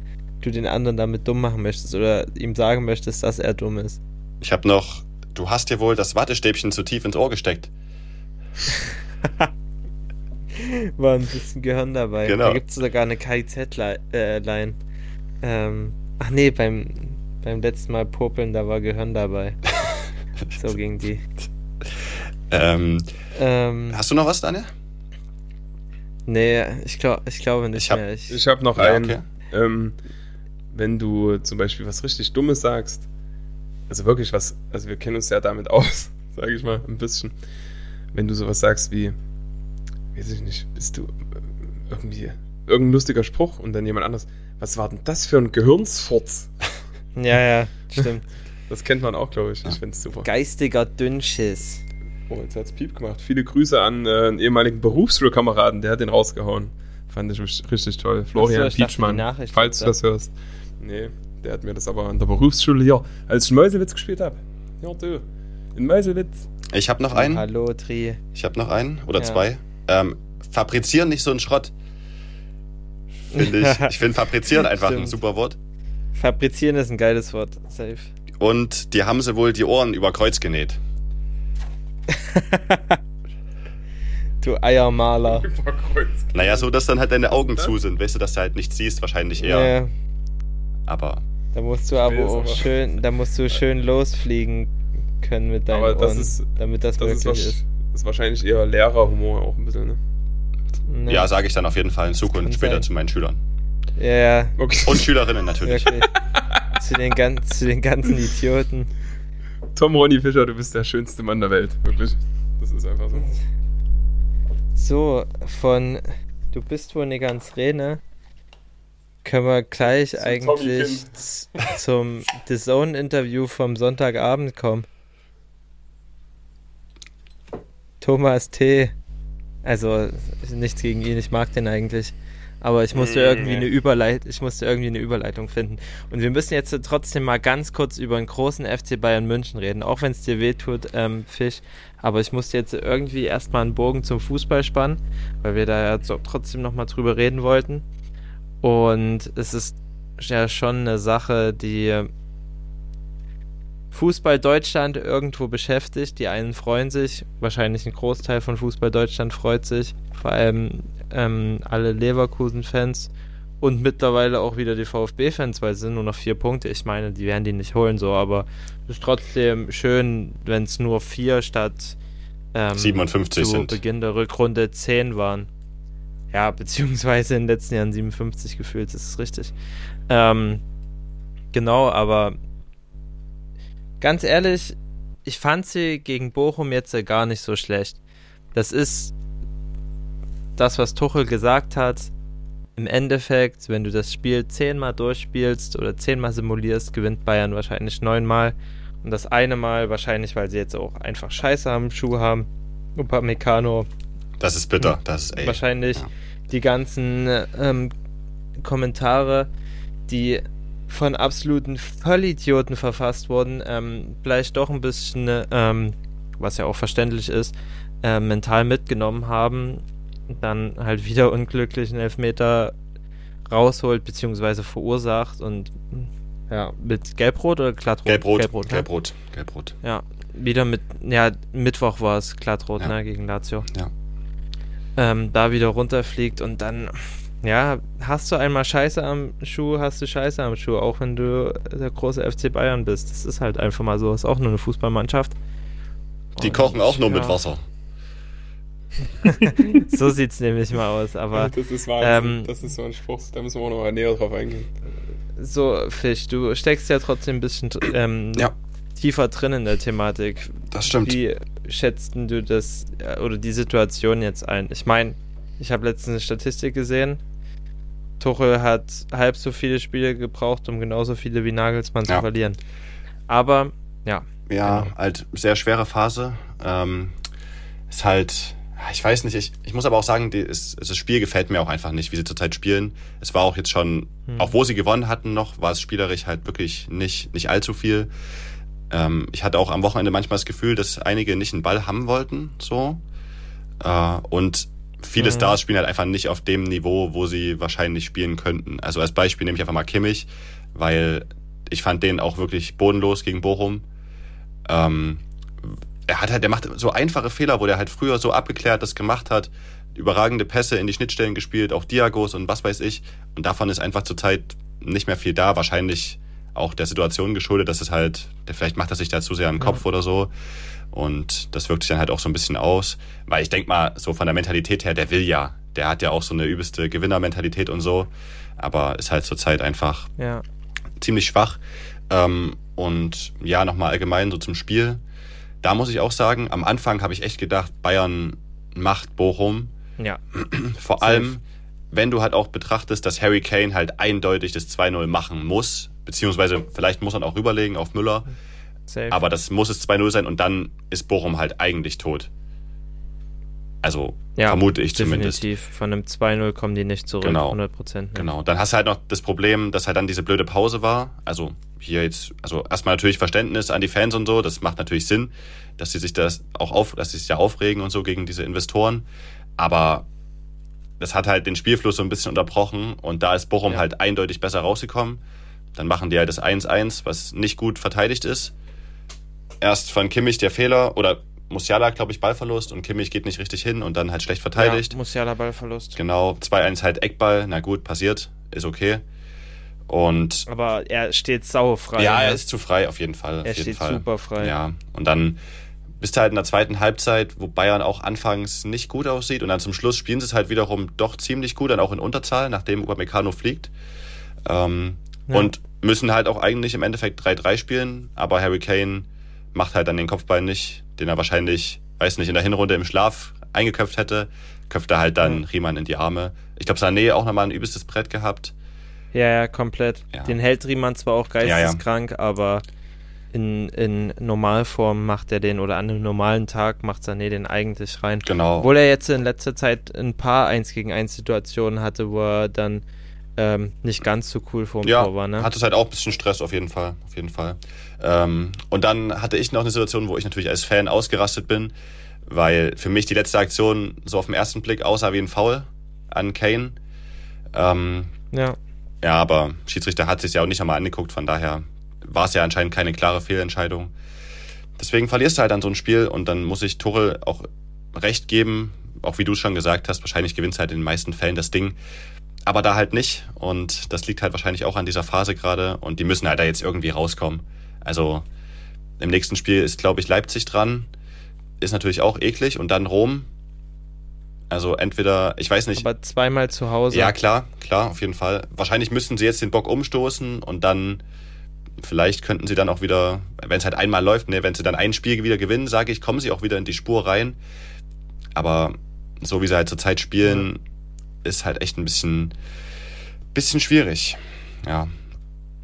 du den anderen damit dumm machen möchtest oder ihm sagen möchtest, dass er dumm ist. Ich habe noch, du hast dir wohl das Wattestäbchen zu tief ins Ohr gesteckt. war ein bisschen Gehirn dabei. Genau. Da gibt es sogar eine KIZ-Line. Äh, ähm, ach nee, beim, beim letzten Mal Popeln, da war Gehirn dabei. so ging die. Ähm, Ähm, hast du noch was, Daniel? nee, ich, glaub, ich glaube nicht Ich hab- mehr. Ich, Ich habe noch Ja, einen. okay. Ähm, wenn du zum Beispiel was richtig Dummes sagst, also wirklich was, also wir kennen uns ja damit aus, sage ich mal, ein bisschen. Wenn du sowas sagst wie, weiß ich nicht, bist du äh, irgendwie irgendein lustiger Spruch und dann jemand anderes, was war denn das für ein Gehirnsfurz? ja, ja, stimmt. Das kennt man auch, glaube ich. Ich finde es super. Geistiger Dünnschiss. Oh, jetzt hat's Piep gemacht. Viele Grüße an äh, einen ehemaligen Berufsschulkameraden, der hat den rausgehauen. Fand ich richtig- richtig toll. Florian Ach so, ich dachte, Pietschmann, falls du das hörst. Nee, der hat mir das aber an der Berufsschule hier, als ich in Meuselwitz gespielt habe. Ja, du. In Meuselwitz. Ich habe noch einen. Hallo, Tri. Ich habe noch einen oder Ja. zwei. Ähm, fabrizieren nicht so einen Schrott. Finde ich. Ich finde fabrizieren einfach ein Stimmt. super Wort. Fabrizieren ist ein geiles Wort. Safe. Und die haben sie wohl die Ohren über Kreuz genäht. Du Eiermaler. Überkreuz. Naja, so dass dann halt deine Augen zu sind, weißt du, dass du halt nichts siehst, wahrscheinlich eher. Nee, Aber da musst du aber auch aber- schön, da musst du schön losfliegen können mit deinen Aber das Ohren, ist- damit das, Das möglich ist. das ist wahrscheinlich eher Lehrerhumor auch ein bisschen, ne? Nee. ja, sage ich dann auf jeden Fall in Zukunft später sein. zu meinen Schülern. ja, ja, Okay. Und Schülerinnen natürlich. wirklich. zu, den gan zu den ganzen Idioten. Tom Ronny Fischer, du bist der schönste Mann der Welt. Wirklich. Das ist einfach so. So, von Du bist wohl nicht ganz Rene, können wir gleich Zum eigentlich zum The Zone-Interview vom Sonntagabend kommen. Thomas T. Also, nichts gegen ihn, ich mag den eigentlich. Aber ich musste Mm, irgendwie eine Überleit ich musste irgendwie eine Überleitung finden. Und wir müssen jetzt trotzdem mal ganz kurz über einen großen FC Bayern München reden, auch wenn es dir wehtut, ähm, Fisch. Aber ich musste jetzt irgendwie erstmal einen Bogen zum Fußball spannen, weil wir da ja trotzdem nochmal drüber reden wollten. Und es ist ja schon eine Sache, die Fußball Deutschland irgendwo beschäftigt. Die einen freuen sich, wahrscheinlich ein Großteil von Fußball Deutschland freut sich, vor allem ähm, alle Leverkusen-Fans und mittlerweile auch wieder die VfB-Fans, weil es sind nur noch vier Punkte. Ich meine, die werden die nicht holen, so, aber es ist trotzdem schön, wenn es nur vier statt ähm, 57 zu sind. Beginn der Rückrunde 10 waren. Ja, beziehungsweise in den letzten Jahren 57 gefühlt, das ist richtig. Ähm, genau, aber ganz ehrlich, ich fand sie gegen Bochum jetzt gar nicht so schlecht. Das ist das, was Tuchel gesagt hat. Im Endeffekt, wenn du das Spiel zehnmal durchspielst oder zehnmal simulierst, gewinnt Bayern wahrscheinlich neunmal. Und das eine Mal wahrscheinlich, weil sie jetzt auch einfach Scheiße am Schuh haben. Upamecano Das ist bitter. Das ist, ey. wahrscheinlich ja. die ganzen ähm, Kommentare, die von absoluten Vollidioten verfasst wurden, ähm, vielleicht doch ein bisschen, ähm, was ja auch verständlich ist, äh, mental mitgenommen haben, dann halt wieder unglücklichen Elfmeter rausholt bzw. verursacht und ja, mit Gelbrot oder Glattrot? Gelbrot. Gelbrot, ne? Gelbrot. Gelbrot. Ja, wieder mit, ja, Mittwoch war es Glattrot, Ja. ne, gegen Lazio. Ja. Ähm, da wieder runterfliegt und dann, ja, hast du einmal Scheiße am Schuh, hast du Scheiße am Schuh, auch wenn du der große FC Bayern bist. Das ist halt einfach mal so, ist auch nur eine Fußballmannschaft. Die Und, kochen auch nur ja, mit Wasser. So sieht's nämlich mal aus, aber das ist Wahnsinn. ähm, das ist so ein Spruch, da müssen wir auch noch mal näher drauf eingehen. so, Fisch, du steckst ja trotzdem ein bisschen ähm, Ja. tiefer drin in der Thematik. Das stimmt. Wie schätzt denn du das äh, oder die Situation jetzt ein? Ich meine, ich habe letztens eine Statistik gesehen. Tuchel hat halb so viele Spiele gebraucht, um genauso viele wie Nagelsmann zu Ja. verlieren. Aber ja, Ja, Genau. halt sehr schwere Phase. Ähm, ist halt, ich weiß nicht, ich, ich muss aber auch sagen, die, ist, das Spiel gefällt mir auch einfach nicht, wie sie zurzeit spielen. Es war auch jetzt schon, Hm. auch wo sie gewonnen hatten noch, war es spielerisch halt wirklich nicht, nicht allzu viel. Ähm, ich hatte auch am Wochenende manchmal das Gefühl, dass einige nicht einen Ball haben wollten, so. Äh, und viele Mhm. Stars spielen halt einfach nicht auf dem Niveau, wo sie wahrscheinlich spielen könnten. Also als Beispiel nehme ich einfach mal Kimmich, weil ich fand den auch wirklich bodenlos gegen Bochum. Ähm, er hat halt, der macht so einfache Fehler, wo der halt früher so abgeklärt das gemacht hat, überragende Pässe in die Schnittstellen gespielt, auch Diagos und was weiß ich. Und davon ist einfach zurzeit nicht mehr viel da. Wahrscheinlich auch der Situation geschuldet, dass es halt, der, vielleicht macht er sich da zu sehr einen Kopf ja. oder so. Und das wirkt sich dann halt auch so ein bisschen aus. Weil ich denke mal, so von der Mentalität her, der will ja. Der hat ja auch so eine übelste Gewinnermentalität und so. Aber ist halt zurzeit einfach ja. ziemlich schwach. Ähm, und ja, nochmal allgemein so zum Spiel. Da muss ich auch sagen, am Anfang habe ich echt gedacht, Bayern macht Bochum. Ja. Vor allem, wenn du halt auch betrachtest, dass Harry Kane halt eindeutig das 2-0 machen muss, beziehungsweise vielleicht muss er auch rüberlegen auf Müller. Safe. Aber das muss es 2-0 sein und dann ist Bochum halt eigentlich tot. Also ja, vermute ich zumindest. Definitiv. Von einem 2-0 kommen die nicht zurück, genau. 100 Prozent. Genau. Dann hast du halt noch das Problem, dass halt dann diese blöde Pause war. Also hier jetzt, also erstmal natürlich Verständnis an die Fans und so. Das macht natürlich Sinn, dass sie sich das auch auf, dass sie sich ja aufregen und so gegen diese Investoren. Aber das hat halt den Spielfluss so ein bisschen unterbrochen und da ist Bochum ja. halt eindeutig besser rausgekommen. Dann machen die halt das 1-1, was nicht gut verteidigt ist. Erst von Kimmich der Fehler oder Musiala, glaube ich, Ballverlust und Kimmich geht nicht richtig hin und dann halt schlecht verteidigt. Ja, Musiala Ballverlust. Genau, 2-1 halt Eckball, na gut, passiert, ist okay. Und Aber er steht saufrei. Ja, ne? er ist zu frei, auf jeden Fall. Er steht Fall. super frei. Ja, und dann bist du halt in der zweiten Halbzeit, wo Bayern auch anfangs nicht gut aussieht und dann zum Schluss spielen sie es halt wiederum doch ziemlich gut, dann auch in Unterzahl, nachdem Upamecano fliegt. Ähm, ja. Und müssen halt auch eigentlich im Endeffekt 3-3 spielen, aber Harry Kane macht halt dann den Kopfball nicht, den er wahrscheinlich, weiß nicht, in der Hinrunde im Schlaf eingeköpft hätte, köpft er halt dann ja. Riemann in die Arme. Ich glaube, Sané auch nochmal ein übelstes Brett gehabt. Ja, ja, komplett. Ja. Den hält Riemann zwar auch geisteskrank, ja, aber in, in Normalform macht er den oder an einem normalen Tag macht Sané den eigentlich rein. Genau. Obwohl er jetzt in letzter Zeit ein paar 1 gegen 1 Situationen hatte, wo er dann ähm, nicht ganz so cool vor dem ja, Tor war. Ne? hatte es halt auch ein bisschen Stress auf jeden Fall. Auf jeden Fall. Ähm, und dann hatte ich noch eine Situation, wo ich natürlich als Fan ausgerastet bin, weil für mich die letzte Aktion so auf den ersten Blick aussah wie ein Foul an Kane. Ähm, ja. Ja, aber Schiedsrichter hat sich ja auch nicht einmal angeguckt, von daher war es ja anscheinend keine klare Fehlentscheidung. Deswegen verlierst du halt dann so ein Spiel und dann muss ich Tuchel auch recht geben, auch wie du schon gesagt hast, wahrscheinlich gewinnt halt in den meisten Fällen das Ding aber da halt nicht. Und das liegt halt wahrscheinlich auch an dieser Phase gerade. Und die müssen halt da jetzt irgendwie rauskommen. Also im nächsten Spiel ist, glaube ich, Leipzig dran. Ist natürlich auch eklig. Und dann Rom. Also entweder, ich weiß nicht. Aber zweimal zu Hause. Ja, klar, klar, auf jeden Fall. Wahrscheinlich müssten sie jetzt den Bock umstoßen und dann vielleicht könnten sie dann auch wieder, wenn es halt einmal läuft, ne, wenn sie dann ein Spiel wieder gewinnen, sage ich, kommen sie auch wieder in die Spur rein. Aber so wie sie halt zurzeit spielen, ist halt echt ein bisschen, bisschen schwierig. Ja.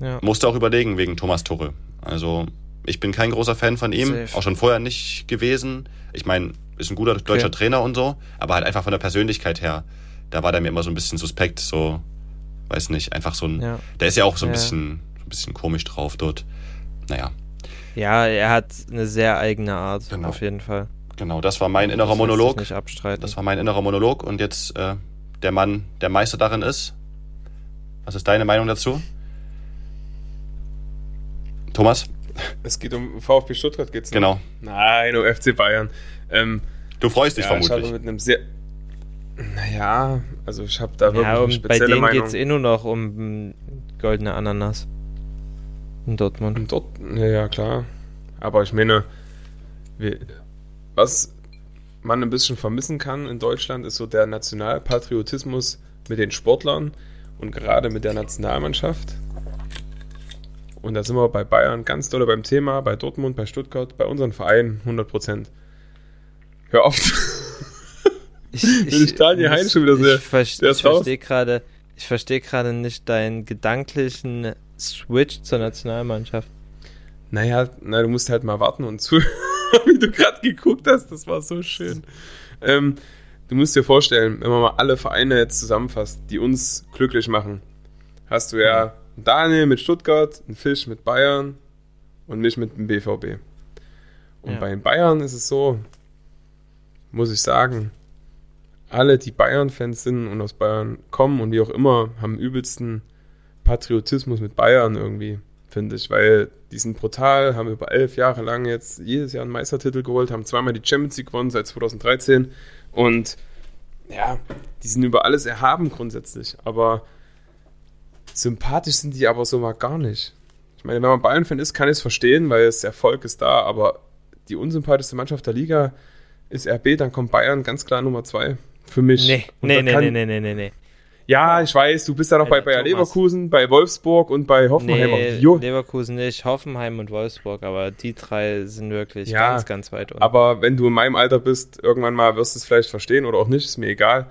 ja. Musste auch überlegen wegen Thomas Tuchel. Also, ich bin kein großer Fan von ihm, Safe. auch schon vorher nicht gewesen. Ich meine, ist ein guter okay. deutscher Trainer und so, aber halt einfach von der Persönlichkeit her, da war der mir immer so ein bisschen suspekt, so, weiß nicht, einfach so ein, ja. der ist ja auch so ein ja. bisschen, ein bisschen komisch drauf dort. Naja. Ja, er hat eine sehr eigene Art, genau. auf jeden Fall. Genau, das war mein innerer das Monolog. Nicht abstreiten. Das war mein innerer Monolog und jetzt äh, der Mann der Meister darin ist. Was ist deine Meinung dazu? Thomas? Es geht um VfB Stuttgart, geht's noch? Genau. Nein, um FC Bayern. Ähm, du freust dich ja, vermutlich. Ich habe mit einem sehr. Naja, also ich habe da wirklich ja, eine spezielle bei denen Meinung. geht es eh nur noch um goldene Ananas. In Dortmund. In Dort ja, klar. Aber ich meine, wir, was man ein bisschen vermissen kann in Deutschland, ist so der Nationalpatriotismus mit den Sportlern und gerade mit der Nationalmannschaft. Und da sind wir bei Bayern ganz doll beim Thema, bei Dortmund, bei Stuttgart, bei unseren Vereinen 100 Prozent. Hör auf. Ich, ich, ich Daniel Hein schon wieder sehr. Ich, ver ich verstehe gerade, ich verstehe gerade nicht deinen gedanklichen Switch zur Nationalmannschaft. Naja, na, du musst halt mal warten und zuhören. wie du gerade geguckt hast, das war so schön. Ähm, du musst dir vorstellen, wenn man mal alle Vereine jetzt zusammenfasst, die uns glücklich machen, hast du ja Daniel mit Stuttgart, einen Fisch mit Bayern und mich mit dem BVB. Und ja. bei den Bayern ist es so, muss ich sagen, alle, die Bayern-Fans sind und aus Bayern kommen und wie auch immer, haben übelsten Patriotismus mit Bayern irgendwie finde ich, weil die sind brutal, haben über elf Jahre lang jetzt jedes Jahr einen Meistertitel geholt, haben zweimal die Champions League gewonnen seit 2013 und ja, die sind über alles erhaben grundsätzlich, aber sympathisch sind die aber so mal gar nicht. Ich meine, wenn man Bayern-Fan ist, kann ich es verstehen, weil das Erfolg ist da, aber die unsympathischste Mannschaft der Liga ist RB, dann kommt Bayern ganz klar Nummer zwei für mich. Nee, Und nee, da nee, kann- nee, nee, nee, nee, nee. Ja, ich weiß, du bist ja noch bei Bayer. Leverkusen, bei Wolfsburg und bei Hoffenheim. Nee, Leverkusen nicht, Hoffenheim und Wolfsburg, aber die drei sind wirklich Ja, ganz, ganz weit unten. Aber wenn du in meinem Alter bist, irgendwann mal wirst du es vielleicht verstehen oder auch nicht, ist mir egal.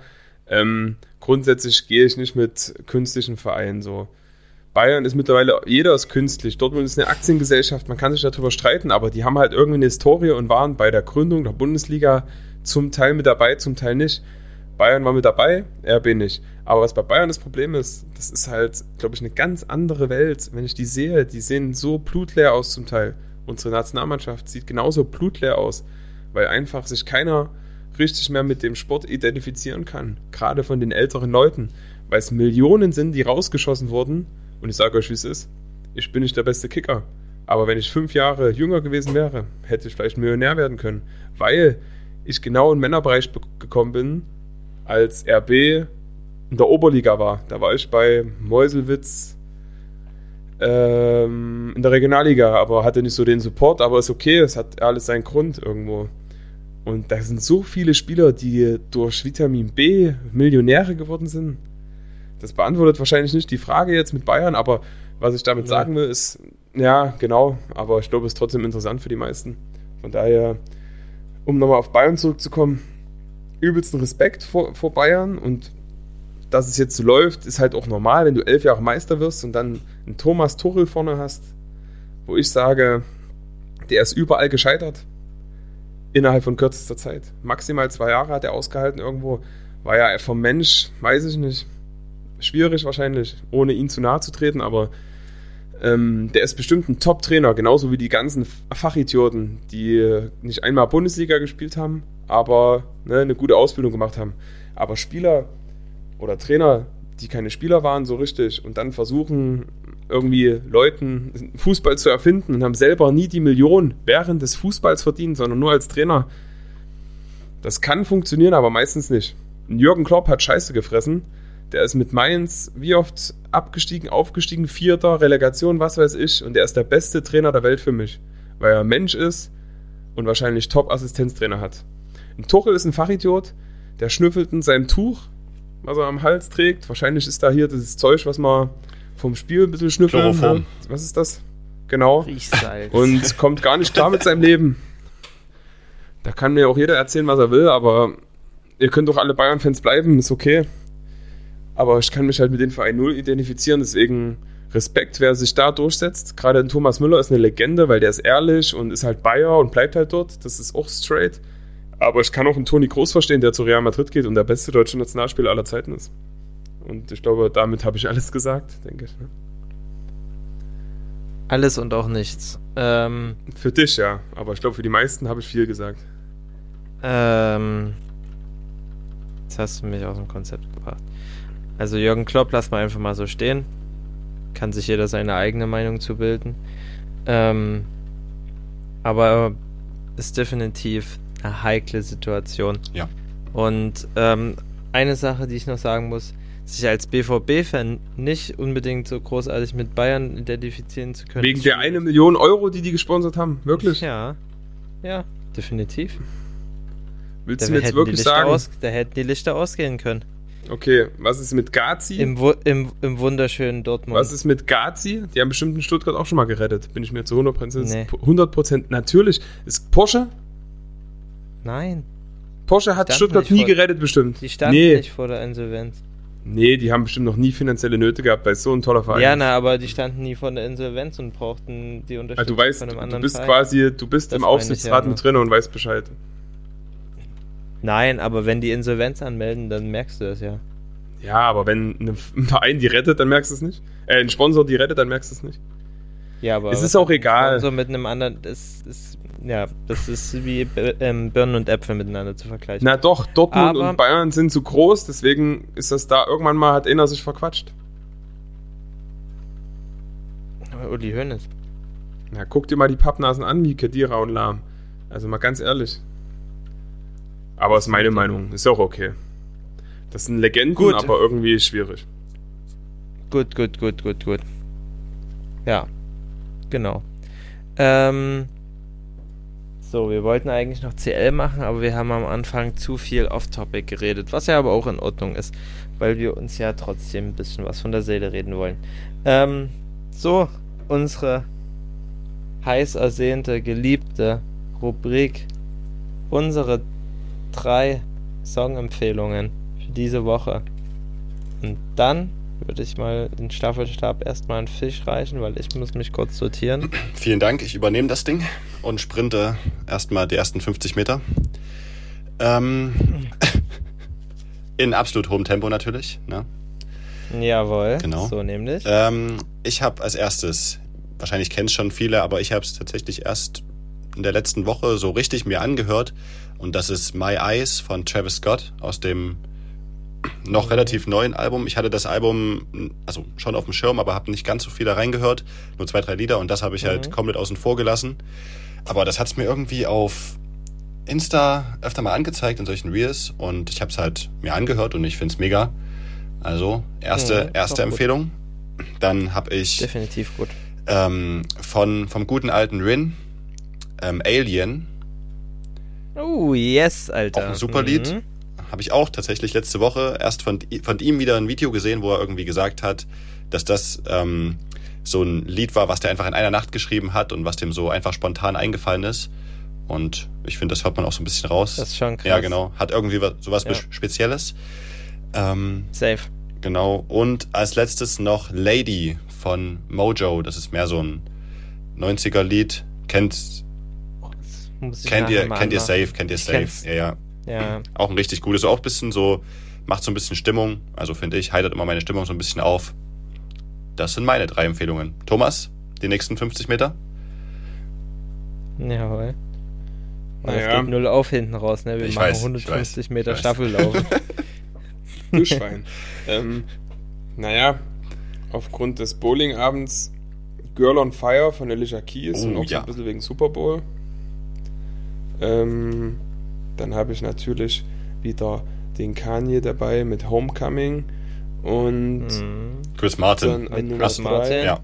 Ähm, grundsätzlich gehe ich nicht mit künstlichen Vereinen so. Bayern ist mittlerweile, jeder ist künstlich. Dortmund ist eine Aktiengesellschaft, man kann sich darüber streiten, aber die haben halt irgendwie eine Historie und waren bei der Gründung der Bundesliga zum Teil mit dabei, zum Teil nicht. Bayern war mit dabei, RB nicht. Aber was bei Bayern das Problem ist, das ist halt, glaube ich, eine ganz andere Welt. Wenn ich die sehe, die sehen so blutleer aus zum Teil. Unsere Nationalmannschaft sieht genauso blutleer aus, weil einfach sich keiner richtig mehr mit dem Sport identifizieren kann. Gerade von den älteren Leuten. Weil es Millionen sind, die rausgeschossen wurden. Und ich sage euch, wie es ist. Ich bin nicht der beste Kicker. Aber wenn ich fünf Jahre jünger gewesen wäre, hätte ich vielleicht Millionär werden können. Weil ich genau im Männerbereich be- gekommen bin, als RB in der Oberliga war. Da war ich bei Meuselwitz ähm, in der Regionalliga, aber hatte nicht so den Support, aber ist okay, es hat alles seinen Grund irgendwo. Und da sind so viele Spieler, die durch Vitamin B Millionäre geworden sind. Das beantwortet wahrscheinlich nicht die Frage jetzt mit Bayern, aber was ich damit Ja. sagen will, ist, ja, genau, aber ich glaube, es ist trotzdem interessant für die meisten. Von daher, um nochmal auf Bayern zurückzukommen, übelsten Respekt vor, vor Bayern und dass es jetzt so läuft, ist halt auch normal, wenn du elf Jahre Meister wirst und dann einen Thomas Tuchel vorne hast, wo ich sage, der ist überall gescheitert. Innerhalb von kürzester Zeit. Maximal zwei Jahre hat er ausgehalten irgendwo. War ja vom Mensch, weiß ich nicht, schwierig wahrscheinlich, ohne ihn zu nahe zu treten, aber ähm, der ist bestimmt ein Top-Trainer, genauso wie die ganzen Fachidioten, die nicht einmal Bundesliga gespielt haben, aber ne, eine gute Ausbildung gemacht haben. Aber Spieler oder Trainer, die keine Spieler waren, so richtig, und dann versuchen, irgendwie Leuten Fußball zu erfinden und haben selber nie die Million während des Fußballs verdient, sondern nur als Trainer. Das kann funktionieren, aber meistens nicht. Jürgen Klopp hat Scheiße gefressen. Der ist mit Mainz wie oft abgestiegen, aufgestiegen, Vierter, Relegation, was weiß ich. Und der ist der beste Trainer der Welt für mich, weil er Mensch ist und wahrscheinlich Top-Assistenztrainer hat. Ein Tuchel ist ein Fachidiot, der schnüffelt in seinem Tuch, was er am Hals trägt. Wahrscheinlich ist da hier dieses Zeug, was man vom Spiel ein bisschen schnüffeln. Chloroform. Ne? Was ist das? Genau. Riechsalz. Und kommt gar nicht klar mit seinem Leben. Da kann mir auch jeder erzählen, was er will, aber ihr könnt doch alle Bayern-Fans bleiben, ist okay. Aber ich kann mich halt mit dem Verein null identifizieren, deswegen Respekt, wer sich da durchsetzt. Gerade ein Thomas Müller ist eine Legende, weil der ist ehrlich und ist halt Bayer und bleibt halt dort. Das ist auch straight. Aber ich kann auch einen Toni Kroos verstehen, der zu Real Madrid geht und der beste deutsche Nationalspieler aller Zeiten ist. Und ich glaube, damit habe ich alles gesagt, denke ich. Ne? Alles und auch nichts. Ähm, Für dich ja, aber ich glaube, für die meisten habe ich viel gesagt. ähm, jetzt hast du mich aus dem Konzept gebracht. Also Jürgen Klopp, lass mal einfach mal so stehen. Kann sich jeder seine eigene Meinung zu bilden. Ähm, aber ist definitiv eine heikle Situation. Ja. Und ähm, eine Sache, die ich noch sagen muss, sich als BVB-Fan nicht unbedingt so großartig mit Bayern identifizieren zu können. Wegen der eine Million Euro, die die gesponsert haben? Wirklich? Ja. Ja, definitiv. Willst Da du mir jetzt wirklich sagen? aus, da hätten die Lichter ausgehen können. Okay, was ist mit Gazi? Im, im, im wunderschönen Dortmund. was ist mit Gazi? Die haben bestimmt in Stuttgart auch schon mal gerettet. Bin ich mir zu 100%, Nee. 100% natürlich. Ist Porsche? Nein, Porsche hat Stuttgart nie vor- gerettet bestimmt. die standen nee, nicht vor der Insolvenz. nee, die haben bestimmt noch nie finanzielle Nöte gehabt, weil es so ein toller Verein Ja, na, aber die standen nie vor der Insolvenz und brauchten die Also Unterstützung du weißt, von einem du anderen bist Verein. quasi, du bist Das im Aufsichtsrat ja, mit drin und weißt Bescheid. Nein, aber wenn die Insolvenz anmelden, dann merkst du das ja. Ja, aber wenn ein Verein die rettet, dann merkst du es nicht. Äh, ein Sponsor die rettet, dann merkst du es nicht. Ja, aber Es ist auch egal. Sponsor mit einem anderen, das ist, ja, das ist wie ähm, Birnen und Äpfel miteinander zu vergleichen. Na doch, Dortmund Aber- und Bayern sind zu groß, deswegen ist das da irgendwann mal, hat einer sich verquatscht. Aber Uli Hoeneß. Na, guck dir mal die Pappnasen an, wie Kedira und Lahm. Also mal ganz ehrlich. Aber ist meine Meinung, ist auch okay. Das sind Legenden, Gut. aber irgendwie schwierig. Gut, gut, gut, gut, gut. Ja, genau. Ähm, so, wir wollten eigentlich noch CL machen, aber wir haben am Anfang zu viel Off-Topic geredet, was ja aber auch in Ordnung ist, weil wir uns ja trotzdem ein bisschen was von der Seele reden wollen. Ähm, so, unsere heiß ersehnte, geliebte Rubrik, unsere drei Songempfehlungen für diese Woche. Und dann würde ich mal den Staffelstab erstmal an Fisch reichen, weil ich muss mich kurz sortieren. Vielen Dank, ich übernehme das Ding und sprinte erstmal die ersten 50 Meter. Ähm, in absolut hohem Tempo natürlich. Ne? Jawohl, Genau. so nämlich. Ähm, ich habe als erstes, wahrscheinlich kennen es schon viele, aber ich habe es tatsächlich erst in der letzten Woche so richtig mir angehört. Und das ist My Eyes von Travis Scott aus dem noch relativ neuen Album. Ich hatte das Album also schon auf dem Schirm, aber habe nicht ganz so viel da reingehört. Nur zwei, drei Lieder und das habe ich halt Mhm. komplett außen vor gelassen. Aber das hat es mir irgendwie auf Insta öfter mal angezeigt in solchen Reels und ich habe es halt mir angehört und ich finde es mega. Also erste, Mhm, erste gut. Empfehlung. Dann habe ich Definitiv gut. ähm, von vom guten alten Rin ähm, Alien Oh, yes, Alter. Auch ein super Lied. Mhm. Habe ich auch tatsächlich letzte Woche erst von, von ihm wieder ein Video gesehen, wo er irgendwie gesagt hat, dass das ähm, so ein Lied war, was der einfach in einer Nacht geschrieben hat und was dem so einfach spontan eingefallen ist. Und ich finde, das hört man auch so ein bisschen raus. Das ist schon krass. ja, genau. Hat irgendwie was, sowas Ja. Spezielles. Ähm, Safe. genau. Und als letztes noch Lady von Mojo. Das ist mehr so ein 90er-Lied. Kennt, kennt ihr, kennt ihr safe, kennt ihr safe. Ja, ja. Ja, Auch ein richtig gutes, auch ein bisschen so, macht so ein bisschen Stimmung. Also finde ich, heitert immer meine Stimmung so ein bisschen auf. Das sind meine drei Empfehlungen. Thomas, die nächsten 50 Meter? jawohl. Naja. Es geht null auf hinten raus, ne? Wir Ich machen weiß, ich 150 weiß, Meter weiß. Staffellaufen. Du Schwein. ähm, naja, aufgrund des Bowlingabends Girl on Fire von Alicia Keys Oh, und auch so ja. ein bisschen wegen Super Bowl. Ähm, dann habe ich natürlich wieder den Kanye dabei mit Homecoming und Mhm. Chris Martin. Mit Nummer Chris Martin. drei. Ja.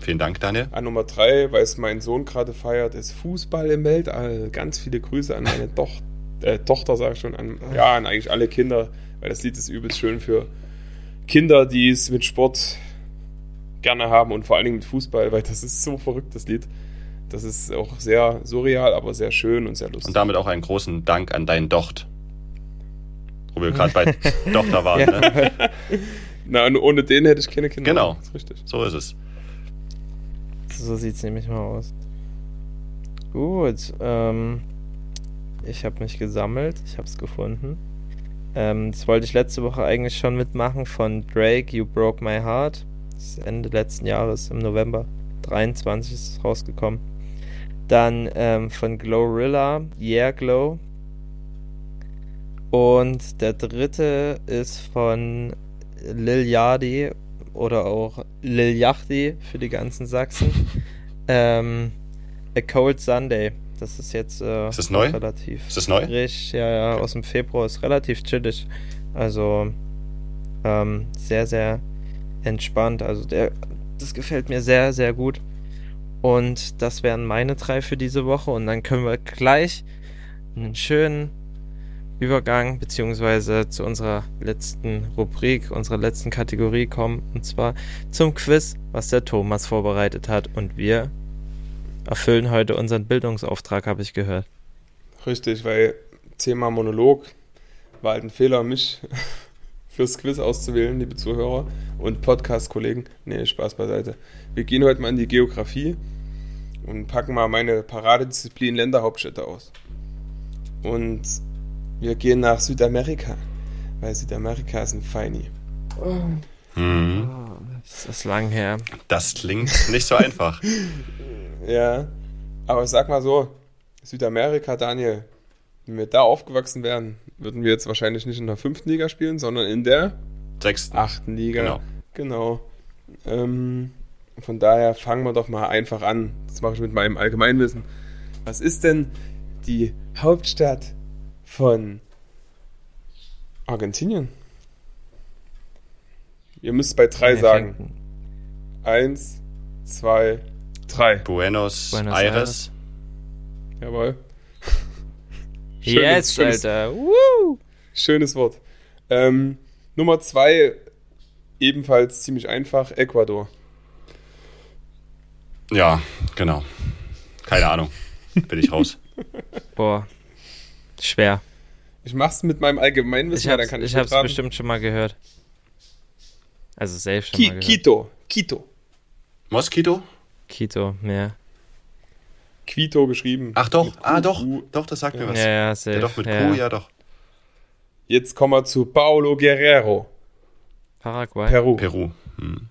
Vielen Dank, Daniel. An Nummer drei, weil es mein Sohn gerade feiert, ist Fußball im Weltall. Ganz viele Grüße an meine Doch äh, Tochter, sage ich schon, an, ja, an eigentlich alle Kinder, weil das Lied ist übelst schön für Kinder, die es mit Sport gerne haben und vor allen Dingen mit Fußball, weil das ist so verrückt, das Lied. Das ist auch sehr surreal, aber sehr schön und sehr lustig. Und damit auch einen großen Dank an deinen Docht. Wo wir gerade bei Tochter waren. Ja. Ne? Na, und ohne den hätte ich keine Kinder. Genau. Das ist richtig. So ist es. So sieht's nämlich mal aus. Gut, ähm, ich habe mich gesammelt, ich habe es gefunden. Ähm, das wollte ich letzte Woche eigentlich schon mitmachen von Drake, You Broke My Heart. Das ist Ende letzten Jahres, im November 23 ist es rausgekommen. Dann ähm, von Glorilla, Yeah Glow. Und der dritte ist von Lil Yachty oder auch Lil Yachty für die ganzen Sachsen. ähm, A Cold Sunday. Das ist jetzt äh, Ist das neu? relativ Ist das neu? frisch. Ja, ja, aus dem Februar. Ist relativ chillig. Also ähm, sehr, sehr entspannt. Also der, das gefällt mir sehr, sehr gut. Und das wären meine drei für diese Woche. Und dann können wir gleich einen schönen Übergang beziehungsweise zu unserer letzten Rubrik, unserer letzten Kategorie kommen. Und zwar zum Quiz, was der Thomas vorbereitet hat. Und wir erfüllen heute unseren Bildungsauftrag, habe ich gehört. Richtig, weil Thema Monolog war halt ein Fehler, mich fürs Quiz auszuwählen, liebe Zuhörer und Podcast-Kollegen. Nee, Spaß beiseite. Wir gehen heute mal in die Geografie und packen mal meine Paradedisziplin Länderhauptstädte aus. Und wir gehen nach Südamerika, weil Südamerika ist ein Feini. Mhm. Das ist lang her. Das klingt nicht so einfach. Ja, aber sag mal so, Südamerika, Daniel, wenn wir da aufgewachsen wären, würden wir jetzt wahrscheinlich nicht in der fünften Liga spielen, sondern in der Sechsten. achten Liga. Genau. Genau. Ähm, von daher fangen wir doch mal einfach an. Das mache ich mit meinem Allgemeinwissen. Was ist denn die Hauptstadt von Argentinien. Ihr müsst bei drei Nee, sagen. Eins, zwei, drei. Buenos, Buenos Aires. Aires. Jawohl. Schönes- Yes, schönes- Alter. Woo! Schönes Wort. Ähm, Nummer zwei, ebenfalls ziemlich einfach, Ecuador. Ja, genau. Keine Ahnung. Bin ich raus. Boah. Schwer. Ich mach's mit meinem Allgemeinwissen, Ich weil hab's, dann kann ich ich hab's bestimmt schon mal gehört. Also safe schon Ki mal gehört. Quito. Quito. Moskito? Quito, ja. Quito geschrieben. Ach doch, ah doch, doch, das sagt mir Ja. was. Ja, ja, safe. Ja, doch, mit ja. Q, ja doch. Jetzt kommen wir zu Paulo Guerrero. Paraguay. Peru. Peru. Hm.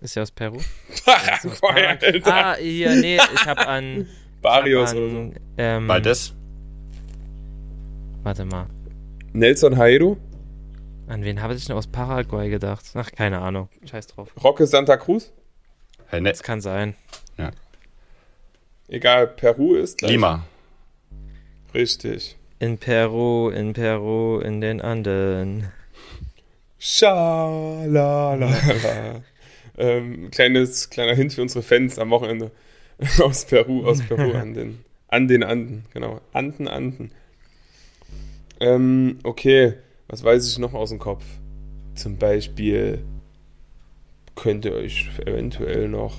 Ist ja aus Peru. Paraguay, Alter. Ah, hier, nee, ich hab an. Barrios hab oder so. an, ähm, Valdez? Warte mal. Nelson Haedo. An wen habe ich denn aus Paraguay gedacht? Ach, keine Ahnung. Scheiß drauf. Roque Santa Cruz. Hey, ne, Das kann sein. Egal, Peru ist gleich. Lima. Richtig. In Peru, in Peru, in den Anden. Schalalala. ähm, kleines, kleiner Hint für unsere Fans am Wochenende. aus Peru, aus Peru an den, an den Anden. Genau. Anden, Anden. Ähm, okay. Was weiß ich noch aus dem Kopf? Zum Beispiel könnt ihr euch eventuell noch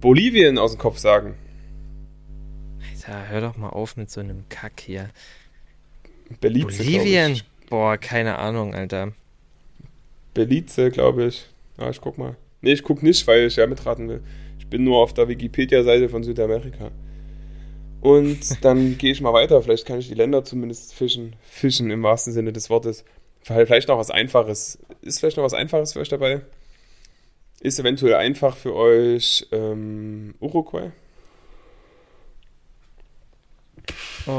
Bolivien aus dem Kopf sagen. Alter, hör doch mal auf mit so einem Kack hier. Belize, Bolivien? ich. Boah, keine Ahnung, Alter. Belize, glaube ich. Ja, ich guck mal. Nee, ich guck nicht, weil ich ja mitraten will. Ich bin nur auf der Wikipedia-Seite von Südamerika. Und dann gehe ich mal weiter. Vielleicht kann ich die Länder zumindest fischen. Fischen im wahrsten Sinne des Wortes. Vielleicht noch was Einfaches. Ist vielleicht noch was Einfaches für euch dabei? Ist eventuell einfach für euch ähm, Uruguay? Oh,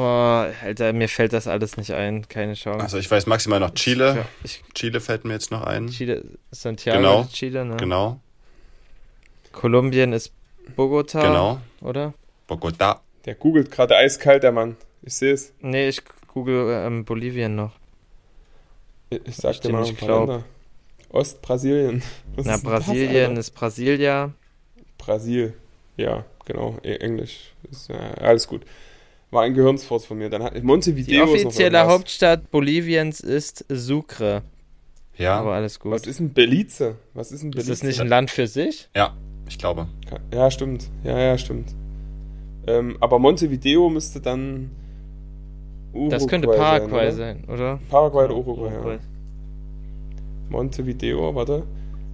Alter, mir fällt das alles nicht ein. Keine Chance. Also ich weiß maximal noch Chile. Ja, ich, Chile fällt mir jetzt noch ein. Chile, Santiago Genau. ist Chile, ne? Genau, Kolumbien ist Bogota, genau. oder? Bogota. Der googelt gerade eiskalt, der Mann. Ich sehe es. Nee, ich google ähm, Bolivien noch. Ich, ich sag Ich dir mal paar glaub. Länder. Ostbrasilien. Was Na, ist das, Brasilien Alter? ist Brasilia. Brasil. Ja, genau. E- Englisch. Ist, ja, alles gut. War ein Gehirnsfurz von mir. Dann hat Die Montevideo ist noch offizielle. Hauptstadt Boliviens ist Sucre. Ja, Aber alles gut. Was ist ein Belize? Was ist ein ist Belize? das nicht ein Land für sich? ja, ich glaube. Ja, stimmt. Ja, ja, stimmt. Ähm, aber Montevideo müsste dann Uruguay das könnte Paraguay sein. sein, oder? oder? Paraguay oder Uruguay, ja. Montevideo, warte.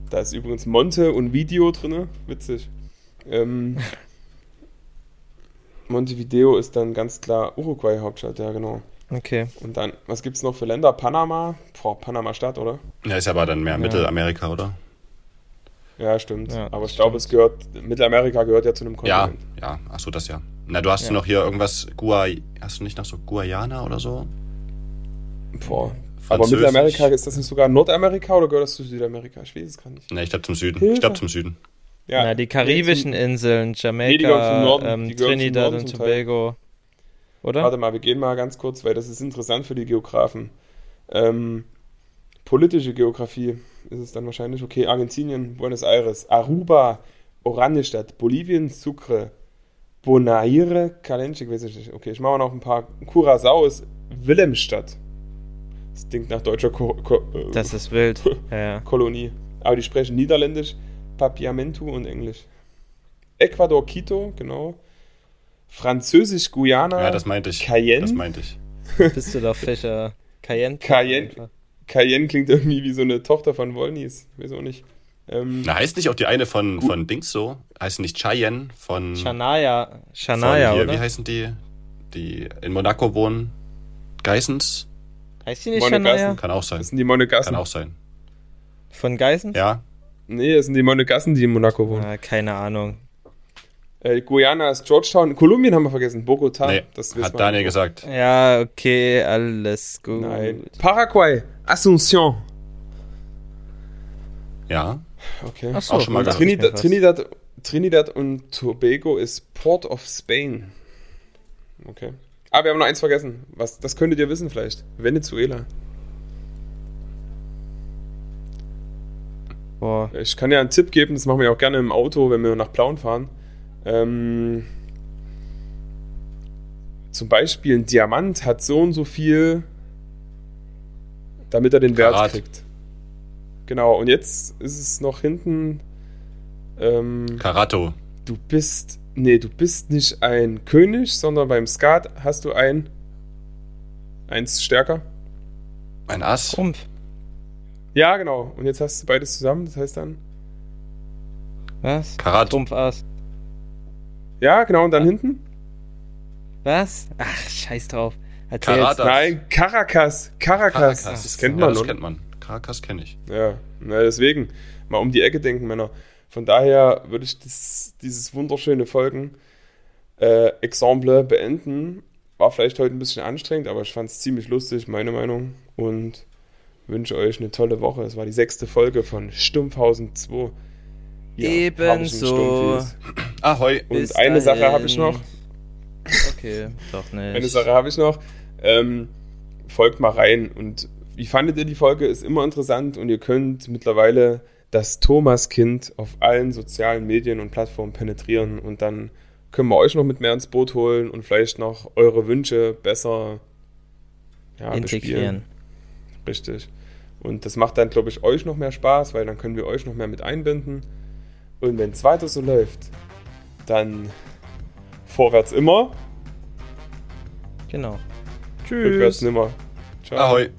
Da ist übrigens Monte und Video drin. Witzig. Ähm, Montevideo ist dann ganz klar Uruguay Hauptstadt, ja genau. Okay. Und dann, was gibt's noch für Länder? Panama? Boah, Panama-Stadt, oder? Ja, ist aber dann mehr Mittelamerika, oder? Ja, stimmt. Ja, Aber ich stimmt. glaube, es gehört, Mittelamerika gehört ja zu einem Ja, Kontinent. ja, ach so, das ja. Na, du hast Ja. noch hier irgendwas, Gua, hast du nicht noch so Guayana oder so? Boah. Aber? Mittelamerika, ist das nicht sogar Nordamerika oder gehört das zu Südamerika? Ich weiß es gar nicht. Ne, ich glaube zum Süden. Hilfe. Ich glaube zum Süden. Ja, Na, die karibischen nee, Inseln, Nee, zum Jamaika, Norden. ähm, zum Trinidad und zum. Tobago. zum, Oder? Warte mal, wir gehen mal ganz kurz, weil das ist interessant für die Geografen. Ähm, politische Geografie ist es dann wahrscheinlich. Okay, Argentinien, Buenos Aires, Aruba, Oranienstadt, Bolivien, Sucre, Bonaire, Calenche, weiß ich nicht. Okay, ich mache mal noch ein paar. Curacao ist Wilhelmstadt. Das klingt nach deutscher Ko Ko Das ist wild. Ja, ja. Kolonie. Aber die sprechen Niederländisch, Papiamentu und Englisch. Ecuador, Quito, genau. Französisch, Guyana, Ja, das meinte ich. Cayenne. Das meinte ich. Bist du doch Fischer. Cayenne. Cayenne. einfach. Cayenne klingt irgendwie wie so eine Tochter von Wollnies. Weiß auch nicht. Ähm, Na, heißt nicht auch die eine von, von Dings so? Heißt nicht Cheyenne von. Shania. von Shania, hier, oder? Wie heißen die? Die in Monaco wohnen? Geissens? heißt die nicht Monegassen. Shania? Kann auch sein. das sind die Monegassen. Kann auch sein. Von Geissens? Ja, Nee, das sind die Monegassen, die in Monaco wohnen. Ah, keine Ahnung. Äh, Guyana ist Georgetown. Kolumbien haben wir vergessen. Bogota. nee, das hat Daniel nicht. gesagt. Ja, okay, alles gut. Nein. Paraguay. Asunción. Ja, Okay. Ach so, Auch schon mal Trinidad. Trinidad, Trinidad und Tobago ist Port of Spain. Okay. Ah, wir haben noch eins vergessen. Was, das könntet ihr wissen vielleicht. Venezuela. Boah. Ich kann ja einen Tipp geben, das machen wir auch gerne im Auto, wenn wir nach Plauen fahren. Ähm, zum Beispiel ein Diamant hat so und so viel, damit er den Wert Karat. kriegt. Genau, und jetzt ist es noch hinten. Ähm, Karato. du bist. Nee, du bist nicht ein König, sondern beim Skat hast du ein. Eins stärker. Ein Ass. Trumpf. Ja, genau. Und jetzt hast du beides zusammen, das heißt dann. Was? Karat. Trumpf Ass. Ja, genau, und dann hinten? Was? Ach, scheiß drauf. Erzähl's. Karat. Das- Nein, Caracas. Caracas. Caracas. Das kennt ja, man, das oder? kennt man. Caracas kenne ich. Ja, na, deswegen mal um die Ecke denken, Männer. Von daher würde ich das, dieses wunderschöne Folgen äh, Exemple beenden. War vielleicht heute ein bisschen anstrengend, aber ich fand es ziemlich lustig, meine Meinung. Und wünsche euch eine tolle Woche. Es war die sechste Folge von Stumpfhausen 2. Ebenso. Harvischen Stumpfies. Ahoi. Und Bis eine Sache dahin. habe ich noch. Okay, doch nicht. Eine Sache habe ich noch. Ähm, folgt mal rein. Und wie fandet ihr die Folge? Ist immer interessant und ihr könnt mittlerweile das Thomas-Kind auf allen sozialen Medien und Plattformen penetrieren und dann können wir euch noch mit mehr ins Boot holen und vielleicht noch eure Wünsche besser ja, Integrieren. bespielen. Richtig. Und das macht dann, glaube ich, euch noch mehr Spaß, weil dann können wir euch noch mehr mit einbinden. Und wenn es weiter so läuft, dann vorwärts immer, Genau. rückwärts Tschüss. nimmer. Ciao. Ahoi.